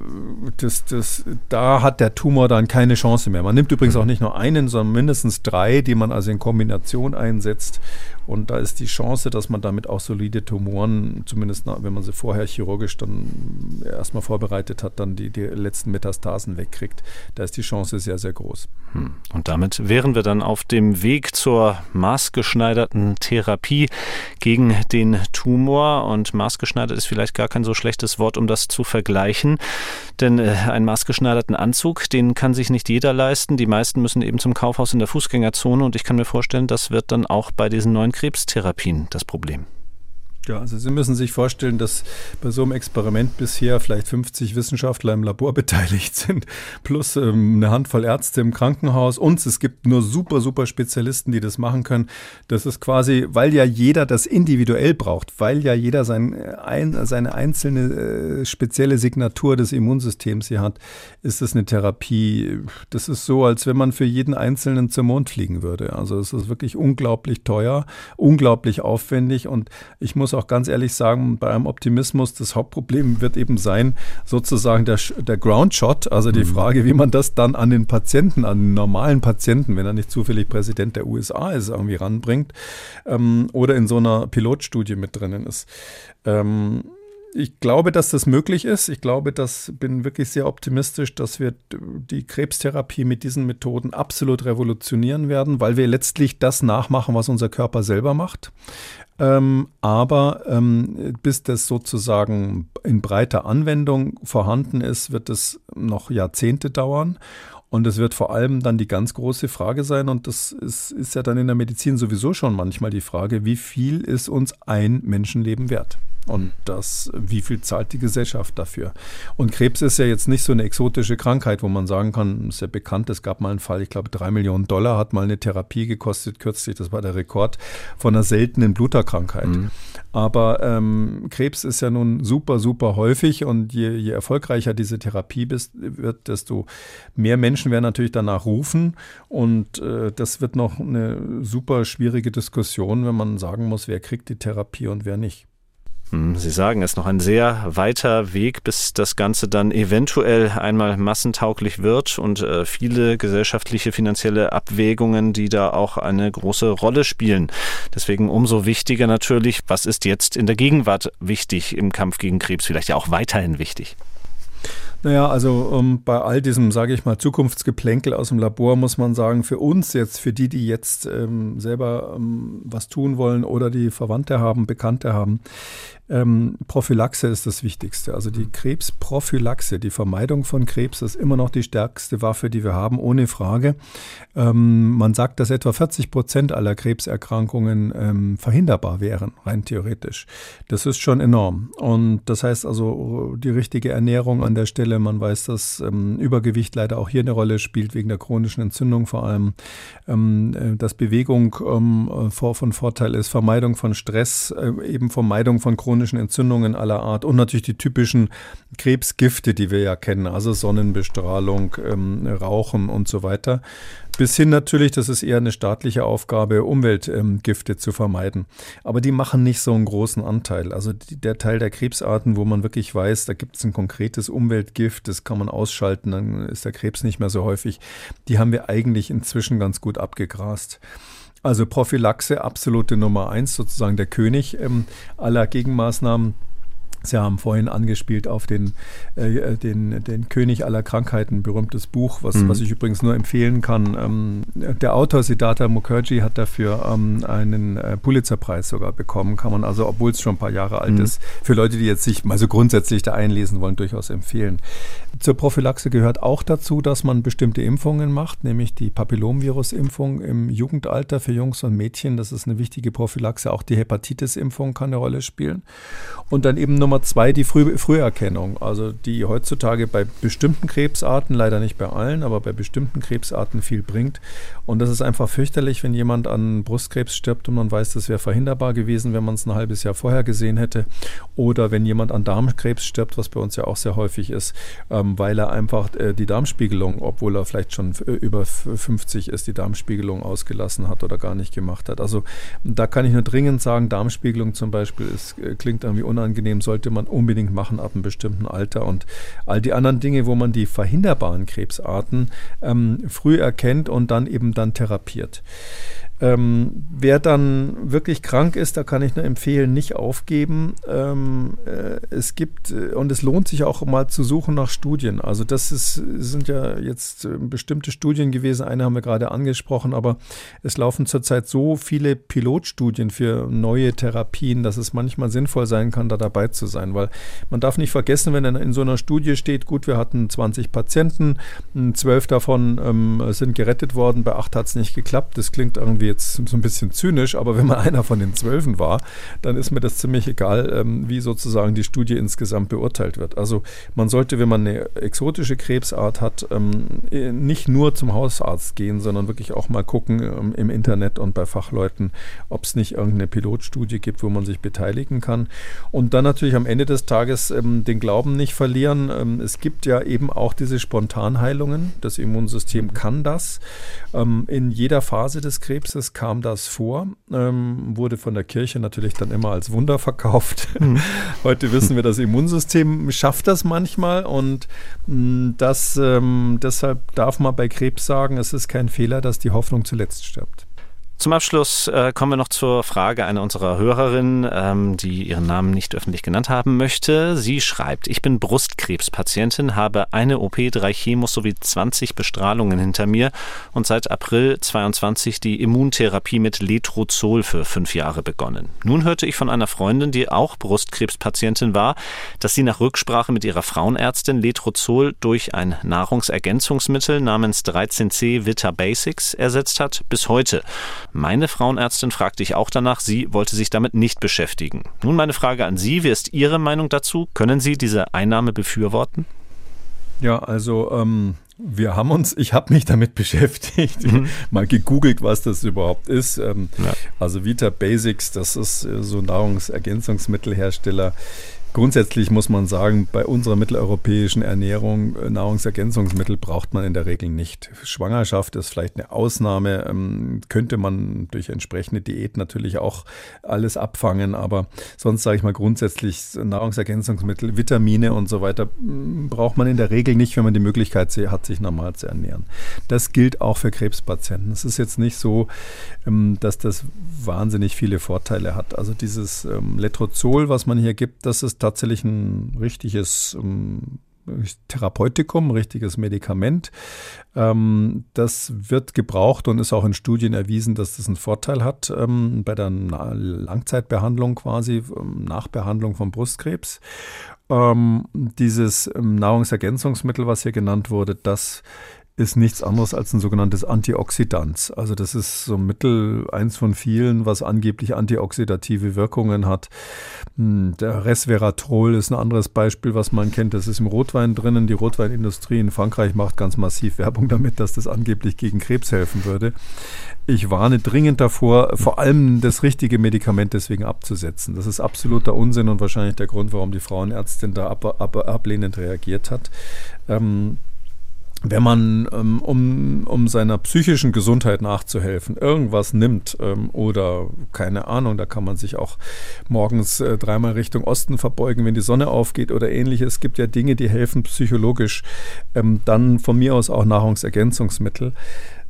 das, das, da hat der Tumor dann keine Chance mehr. Man nimmt übrigens auch nicht nur einen, sondern mindestens drei, die man also in Kombination einsetzt. Und da ist die Chance, dass man damit auch solide Tumoren, zumindest wenn man sie vorher chirurgisch dann erstmal vorbereitet hat, dann die, die letzten Metastasen wegkriegt. Da ist die Chance sehr, sehr groß. Hm. Und damit wären wir dann auf dem Weg zur maßgeschneiderten Therapie gegen den Tumor. Und maßgeschneidert ist vielleicht gar kein so schlechtes Wort, um das zu vergleichen. Denn äh, einen maßgeschneiderten Anzug, den kann sich nicht jeder leisten. Die meisten müssen eben zum Kaufhaus in der Fußgängerzone. Und ich kann mir vorstellen, das wird dann auch bei diesen neuen Krebstherapien das Problem. Ja, also Sie müssen sich vorstellen, dass bei so einem Experiment bisher vielleicht 50 Wissenschaftler im Labor beteiligt sind, plus ähm, eine Handvoll Ärzte im Krankenhaus und es gibt nur super, super Spezialisten, die das machen können. Das ist quasi, weil ja jeder das individuell braucht, weil ja jeder sein, ein, seine einzelne äh, spezielle Signatur des Immunsystems hier hat, ist das eine Therapie. Das ist so, als wenn man für jeden Einzelnen zum Mond fliegen würde. Also es ist wirklich unglaublich teuer, unglaublich aufwendig und ich muss auch ganz ehrlich sagen, bei einem Optimismus, das Hauptproblem wird eben sein, sozusagen der, der Groundshot, also die mhm. Frage, wie man das dann an den Patienten, an den normalen Patienten, wenn er nicht zufällig Präsident der USA ist, irgendwie ranbringt ähm, oder in so einer Pilotstudie mit drinnen ist. Ähm, ich glaube, dass das möglich ist. Ich glaube, das bin wirklich sehr optimistisch, dass wir die Krebstherapie mit diesen Methoden absolut revolutionieren werden, weil wir letztlich das nachmachen, was unser Körper selber macht. Ähm, aber ähm, bis das sozusagen in breiter Anwendung vorhanden ist, wird es noch Jahrzehnte dauern. Und es wird vor allem dann die ganz große Frage sein, und das ist, ist ja dann in der Medizin sowieso schon manchmal die Frage, wie viel ist uns ein Menschenleben wert? Und das, wie viel zahlt die Gesellschaft dafür? Und Krebs ist ja jetzt nicht so eine exotische Krankheit, wo man sagen kann, ist ja bekannt, es gab mal einen Fall, ich glaube, drei Millionen Dollar hat mal eine Therapie gekostet, kürzlich, das war der Rekord von einer seltenen Bluterkrankheit. Mhm. Aber ähm, Krebs ist ja nun super, super häufig und je, je erfolgreicher diese Therapie bist, wird, desto mehr Menschen werden natürlich danach rufen. Und äh, das wird noch eine super schwierige Diskussion, wenn man sagen muss, wer kriegt die Therapie und wer nicht. Hm, Sie sagen, es ist noch ein sehr weiter Weg, bis das Ganze dann eventuell einmal massentauglich wird und äh, viele gesellschaftliche finanzielle Abwägungen, die da auch eine große Rolle spielen. Deswegen umso wichtiger natürlich, was ist jetzt in der Gegenwart wichtig im Kampf gegen Krebs, vielleicht ja auch weiterhin wichtig. Naja, also ähm, bei all diesem, sage ich mal, Zukunftsgeplänkel aus dem Labor muss man sagen, für uns jetzt, für die, die jetzt ähm, selber ähm, was tun wollen oder die Verwandte haben, Bekannte haben, ähm, Prophylaxe ist das Wichtigste. Also die Krebsprophylaxe, die Vermeidung von Krebs ist immer noch die stärkste Waffe, die wir haben, ohne Frage. Ähm, man sagt, dass etwa 40 Prozent aller Krebserkrankungen ähm, verhinderbar wären, rein theoretisch. Das ist schon enorm. Und das heißt also, die richtige Ernährung an der Stelle, man weiß, dass ähm, Übergewicht leider auch hier eine Rolle spielt, wegen der chronischen Entzündung vor allem, ähm, äh, dass Bewegung ähm, vor, von Vorteil ist, Vermeidung von Stress, äh, eben Vermeidung von chronischen chronischen Entzündungen aller Art. Und natürlich die typischen Krebsgifte, die wir ja kennen, also Sonnenbestrahlung, ähm, Rauchen und so weiter. Bis hin natürlich, das ist eher eine staatliche Aufgabe, Umweltgifte ähm, zu vermeiden. Aber die machen nicht so einen großen Anteil. Also die, der Teil der Krebsarten, wo man wirklich weiß, da gibt es ein konkretes Umweltgift, das kann man ausschalten, dann ist der Krebs nicht mehr so häufig. Die haben wir eigentlich inzwischen ganz gut abgegrast. Also Prophylaxe, absolute Nummer eins, sozusagen der König ähm, aller Gegenmaßnahmen. Sie haben vorhin angespielt auf den, äh, den, den König aller Krankheiten, berühmtes Buch, was, mhm. was ich übrigens nur empfehlen kann. Ähm, der Autor Siddhartha Mukherjee hat dafür ähm, einen äh, Pulitzerpreis sogar bekommen, kann man also, obwohl es schon ein paar Jahre alt mhm. ist, für Leute, die jetzt sich mal so grundsätzlich da einlesen wollen, durchaus empfehlen. Zur Prophylaxe gehört auch dazu, dass man bestimmte Impfungen macht, nämlich die Papillomvirus-Impfung im Jugendalter für Jungs und Mädchen. Das ist eine wichtige Prophylaxe. Auch die Hepatitis-Impfung kann eine Rolle spielen. Und dann eben Nummer zwei die Früh Früherkennung, also die heutzutage bei bestimmten Krebsarten, leider nicht bei allen, aber bei bestimmten Krebsarten viel bringt. Und das ist einfach fürchterlich, wenn jemand an Brustkrebs stirbt und man weiß, das wäre verhinderbar gewesen, wenn man es ein halbes Jahr vorher gesehen hätte. Oder wenn jemand an Darmkrebs stirbt, was bei uns ja auch sehr häufig ist, ähm, weil er einfach äh, die Darmspiegelung, obwohl er vielleicht schon über 50 ist, die Darmspiegelung ausgelassen hat oder gar nicht gemacht hat. Also da kann ich nur dringend sagen, Darmspiegelung zum Beispiel ist, äh, klingt irgendwie unangenehm, sollte sollte man unbedingt machen ab einem bestimmten Alter. Und all die anderen Dinge, wo man die verhinderbaren Krebsarten ähm, früh erkennt und dann eben dann therapiert. Ähm, wer dann wirklich krank ist, da kann ich nur empfehlen, nicht aufgeben. Ähm, äh, es gibt, äh, und es lohnt sich auch mal zu suchen nach Studien. Also das ist, sind ja jetzt äh, bestimmte Studien gewesen, eine haben wir gerade angesprochen, aber es laufen zurzeit so viele Pilotstudien für neue Therapien, dass es manchmal sinnvoll sein kann, da dabei zu sein. Weil man darf nicht vergessen, wenn in so einer Studie steht, gut, wir hatten 20 Patienten, zwölf davon ähm, sind gerettet worden, bei acht hat es nicht geklappt. Das klingt irgendwie jetzt so ein bisschen zynisch, aber wenn man einer von den Zwölfen war, dann ist mir das ziemlich egal, ähm, wie sozusagen die Studie insgesamt beurteilt wird. Also man sollte, wenn man eine exotische Krebsart hat, ähm, nicht nur zum Hausarzt gehen, sondern wirklich auch mal gucken ähm, im Internet und bei Fachleuten, ob es nicht irgendeine Pilotstudie gibt, wo man sich beteiligen kann. Und dann natürlich am Ende des Tages den Glauben nicht verlieren. es gibt ja eben auch diese Spontanheilungen. Das Immunsystem kann das. in jeder Phase des Krebses Krebses kam das vor, ähm, wurde von der Kirche natürlich dann immer als Wunder verkauft. Mhm. Heute wissen wir, das Immunsystem schafft das manchmal und mh, mm, das, ähm, deshalb darf man bei Krebs sagen, es ist kein Fehler, dass die Hoffnung zuletzt stirbt. Zum Abschluss äh, kommen wir noch zur Frage einer unserer Hörerinnen, ähm, die ihren Namen nicht öffentlich genannt haben möchte. Sie schreibt, ich bin Brustkrebspatientin, habe eine OP, drei Chemos sowie 20 Bestrahlungen hinter mir und seit April 22 die Immuntherapie mit Letrozol für fünf Jahre begonnen. Nun hörte ich von einer Freundin, die auch Brustkrebspatientin war, dass sie nach Rücksprache mit ihrer Frauenärztin Letrozol durch ein Nahrungsergänzungsmittel namens 13C Vita Basics ersetzt hat, bis heute. Meine Frauenärztin fragte ich auch danach. Sie wollte sich damit nicht beschäftigen. Nun meine Frage an Sie. Wie ist Ihre Meinung dazu? Können Sie diese Einnahme befürworten? Ja, also ähm, wir haben uns, ich habe mich damit beschäftigt, mhm. mal gegoogelt, was das überhaupt ist. Ähm, ja. Also Vita Basics, das ist äh, so Nahrungsergänzungsmittelhersteller, Grundsätzlich muss man sagen, bei unserer mitteleuropäischen Ernährung äh, Nahrungsergänzungsmittel braucht man in der Regel nicht. Schwangerschaft ist vielleicht eine Ausnahme, ähm, könnte man durch entsprechende Diät natürlich auch alles abfangen, aber sonst sage ich mal grundsätzlich Nahrungsergänzungsmittel, Vitamine und so weiter mm, braucht man in der Regel nicht, wenn man die Möglichkeit hat, sich normal zu ernähren. Das gilt auch für Krebspatienten. Es ist jetzt nicht so, ähm, dass das wahnsinnig viele Vorteile hat. Also dieses ähm, Letrozol, was man hier gibt, das ist tatsächlich ein richtiges ähm, Therapeutikum, richtiges Medikament. Ähm, das wird gebraucht und ist auch in Studien erwiesen, dass das einen Vorteil hat ähm, bei der Langzeitbehandlung quasi, ähm, Nachbehandlung von Brustkrebs. Ähm, dieses ähm, Nahrungsergänzungsmittel, was hier genannt wurde, das ist nichts anderes als ein sogenanntes Antioxidant. Also das ist so ein Mittel, eins von vielen, was angeblich antioxidative Wirkungen hat. Hm, der Resveratrol ist ein anderes Beispiel, was man kennt. Das ist im Rotwein drinnen. Die Rotweinindustrie in Frankreich macht ganz massiv Werbung damit, dass das angeblich gegen Krebs helfen würde. Ich warne dringend davor, vor allem das richtige Medikament deswegen abzusetzen. Das ist absoluter Unsinn und wahrscheinlich der Grund, warum die Frauenärztin da ab, ab, ablehnend reagiert hat. Ähm, wenn man, ähm, um, um seiner psychischen Gesundheit nachzuhelfen, irgendwas nimmt ähm, oder keine Ahnung, da kann man sich auch morgens äh, dreimal Richtung Osten verbeugen, wenn die Sonne aufgeht oder ähnliches. Es gibt ja Dinge, die helfen psychologisch. Ähm, dann von mir aus auch Nahrungsergänzungsmittel.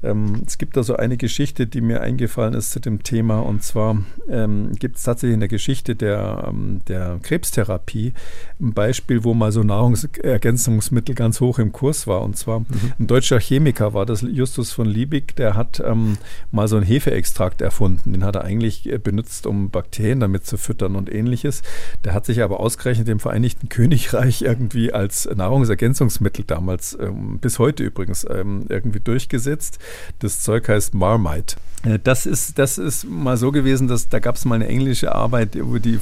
Ähm, es gibt da so eine Geschichte, die mir eingefallen ist zu dem Thema. Und zwar ähm, gibt es tatsächlich in der Geschichte der, ähm, der Krebstherapie ein Beispiel, wo mal so Nahrungsergänzungsmittel ganz hoch im Kurs war. Und zwar mhm. ein deutscher Chemiker war das, Justus von Liebig, der hat ähm, mal so einen Hefeextrakt erfunden. Den hat er eigentlich äh, benutzt, um Bakterien damit zu füttern und ähnliches. Der hat sich aber ausgerechnet im Vereinigten Königreich irgendwie als Nahrungsergänzungsmittel damals, ähm, bis heute übrigens, ähm, irgendwie durchgesetzt. Das Zeug heißt Marmite. Äh, das ist, das ist mal so gewesen, dass da gab es mal eine englische Arbeit, die äh,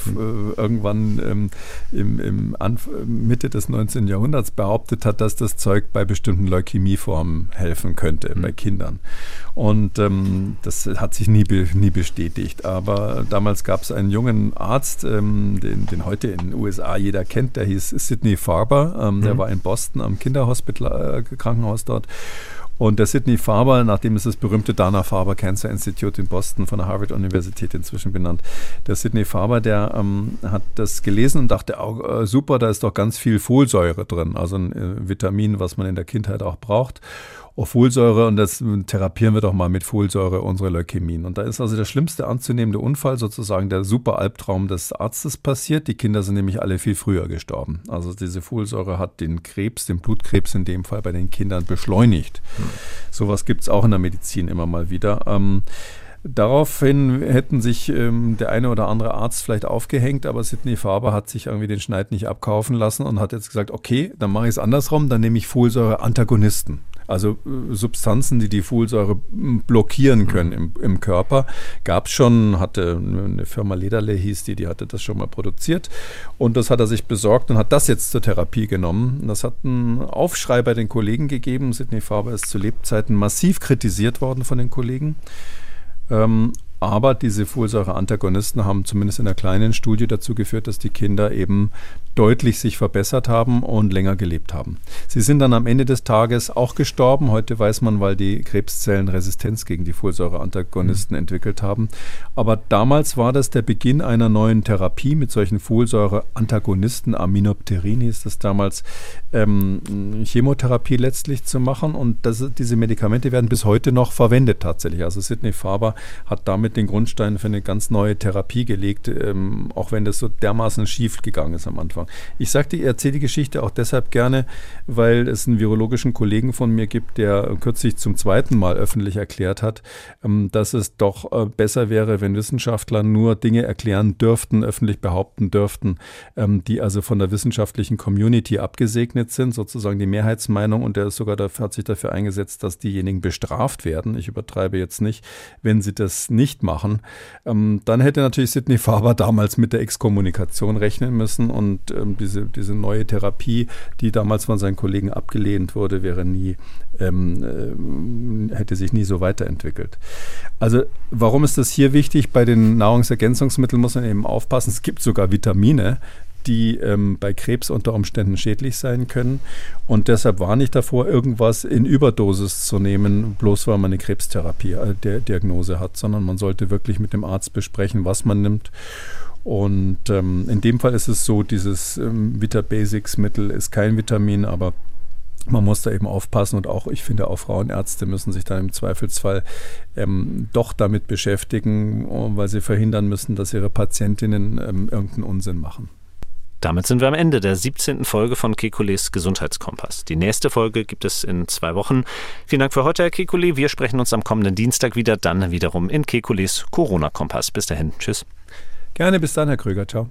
irgendwann ähm, im, im Anf Mitte des 19. Jahrhunderts behauptet hat, dass das Zeug bei bestimmten Leukämieformen helfen könnte, mhm. bei Kindern. Und ähm, das hat sich nie, nie bestätigt. Aber damals gab es einen jungen Arzt, ähm, den, den heute in den USA jeder kennt, der hieß Sidney Farber. Ähm, mhm. Der war in Boston am Kinderhospital, äh, Krankenhaus dort. Und der Sidney Farber, nachdem ist das berühmte Dana-Farber Cancer Institute in Boston von der Harvard-Universität inzwischen benannt, der Sidney Farber, der ähm, hat das gelesen und dachte, oh, super, da ist doch ganz viel Folsäure drin, also ein äh, Vitamin, was man in der Kindheit auch braucht auf Folsäure und das therapieren wir doch mal mit Folsäure unsere Leukämien. Und da ist also der schlimmste anzunehmende Unfall sozusagen der super Albtraum des Arztes passiert. Die Kinder sind nämlich alle viel früher gestorben. Also diese Folsäure hat den Krebs, den Blutkrebs in dem Fall bei den Kindern beschleunigt. Hm. Sowas gibt es auch in der Medizin immer mal wieder. Ähm, Daraufhin hätten sich ähm, der eine oder andere Arzt vielleicht aufgehängt, aber Sidney Faber hat sich irgendwie den Schneid nicht abkaufen lassen und hat jetzt gesagt, okay, dann mache ich es andersrum, dann nehme ich Folsäure-Antagonisten. Also äh, Substanzen, die die Folsäure blockieren können im, im Körper. Gab es schon, hatte eine Firma Lederle hieß die, die hatte das schon mal produziert. Und das hat er sich besorgt und hat das jetzt zur Therapie genommen. Das hat einen Aufschrei bei den Kollegen gegeben. Sidney Faber ist zu Lebzeiten massiv kritisiert worden von den Kollegen. Ähm, aber diese Folsäure-Antagonisten haben zumindest in einer kleinen Studie dazu geführt, dass die Kinder eben deutlich sich verbessert haben und länger gelebt haben. Sie sind dann am Ende des Tages auch gestorben. Heute weiß man, weil die Krebszellen Resistenz gegen die Folsäure-Antagonisten mhm. entwickelt haben. Aber damals war das der Beginn einer neuen Therapie mit solchen Folsäure-Antagonisten. Aminopterin hieß das damals, ähm, Chemotherapie letztlich zu machen. Und das, diese Medikamente werden bis heute noch verwendet tatsächlich. Also Sidney Faber hat damit den Grundstein für eine ganz neue Therapie gelegt, ähm, auch wenn das so dermaßen schief gegangen ist am Anfang. Ich sagte, ich erzähle die Geschichte auch deshalb gerne, weil es einen virologischen Kollegen von mir gibt, der kürzlich zum zweiten Mal öffentlich erklärt hat, ähm, dass es doch äh, besser wäre, wenn Wissenschaftler nur Dinge erklären dürften, öffentlich behaupten dürften, ähm, die also von der wissenschaftlichen Community abgesegnet sind, sozusagen die Mehrheitsmeinung. Und der ist sogar dafür, hat sich dafür eingesetzt, dass diejenigen bestraft werden. Ich übertreibe jetzt nicht, wenn sie das nicht machen. Ähm, dann hätte natürlich Sidney Faber damals mit der Exkommunikation rechnen müssen und ähm, diese, diese neue Therapie, die damals von seinen Kollegen abgelehnt wurde, wäre nie, ähm, äh, hätte sich nie so weiterentwickelt. Also warum ist das hier wichtig? Bei den Nahrungsergänzungsmitteln muss man eben aufpassen. Es gibt sogar Vitamine, die ähm, bei Krebs unter Umständen schädlich sein können. Und deshalb warne ich davor, irgendwas in Überdosis zu nehmen, bloß weil man eine Krebstherapie, äh, Diagnose hat, sondern man sollte wirklich mit dem Arzt besprechen, was man nimmt. Und ähm, in dem Fall ist es so, dieses ähm, Vita Basics Mittel ist kein Vitamin, aber man muss da eben aufpassen und auch, ich finde, auch Frauenärzte müssen sich dann im Zweifelsfall ähm, doch damit beschäftigen, weil sie verhindern müssen, dass ihre Patientinnen ähm, irgendeinen Unsinn machen. Damit sind wir am Ende der 17. Folge von Kekules Gesundheitskompass. Die nächste Folge gibt es in zwei Wochen. Vielen Dank für heute, Herr Kekule. Wir sprechen uns am kommenden Dienstag wieder, dann wiederum in Kekules Corona-Kompass. Bis dahin. Tschüss. Gerne, bis dann, Herr Kröger. Ciao.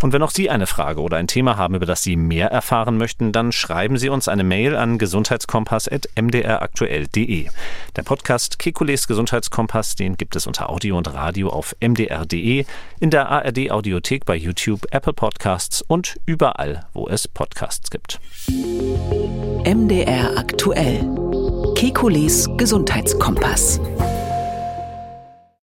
Und wenn auch Sie eine Frage oder ein Thema haben, über das Sie mehr erfahren möchten, dann schreiben Sie uns eine Mail an gesundheitskompass.mdraktuell.de. Der Podcast Kekules Gesundheitskompass, den gibt es unter Audio und Radio auf mdr.de, in der ARD Audiothek bei YouTube, Apple Podcasts und überall, wo es Podcasts gibt. MDR aktuell. Kekules Gesundheitskompass.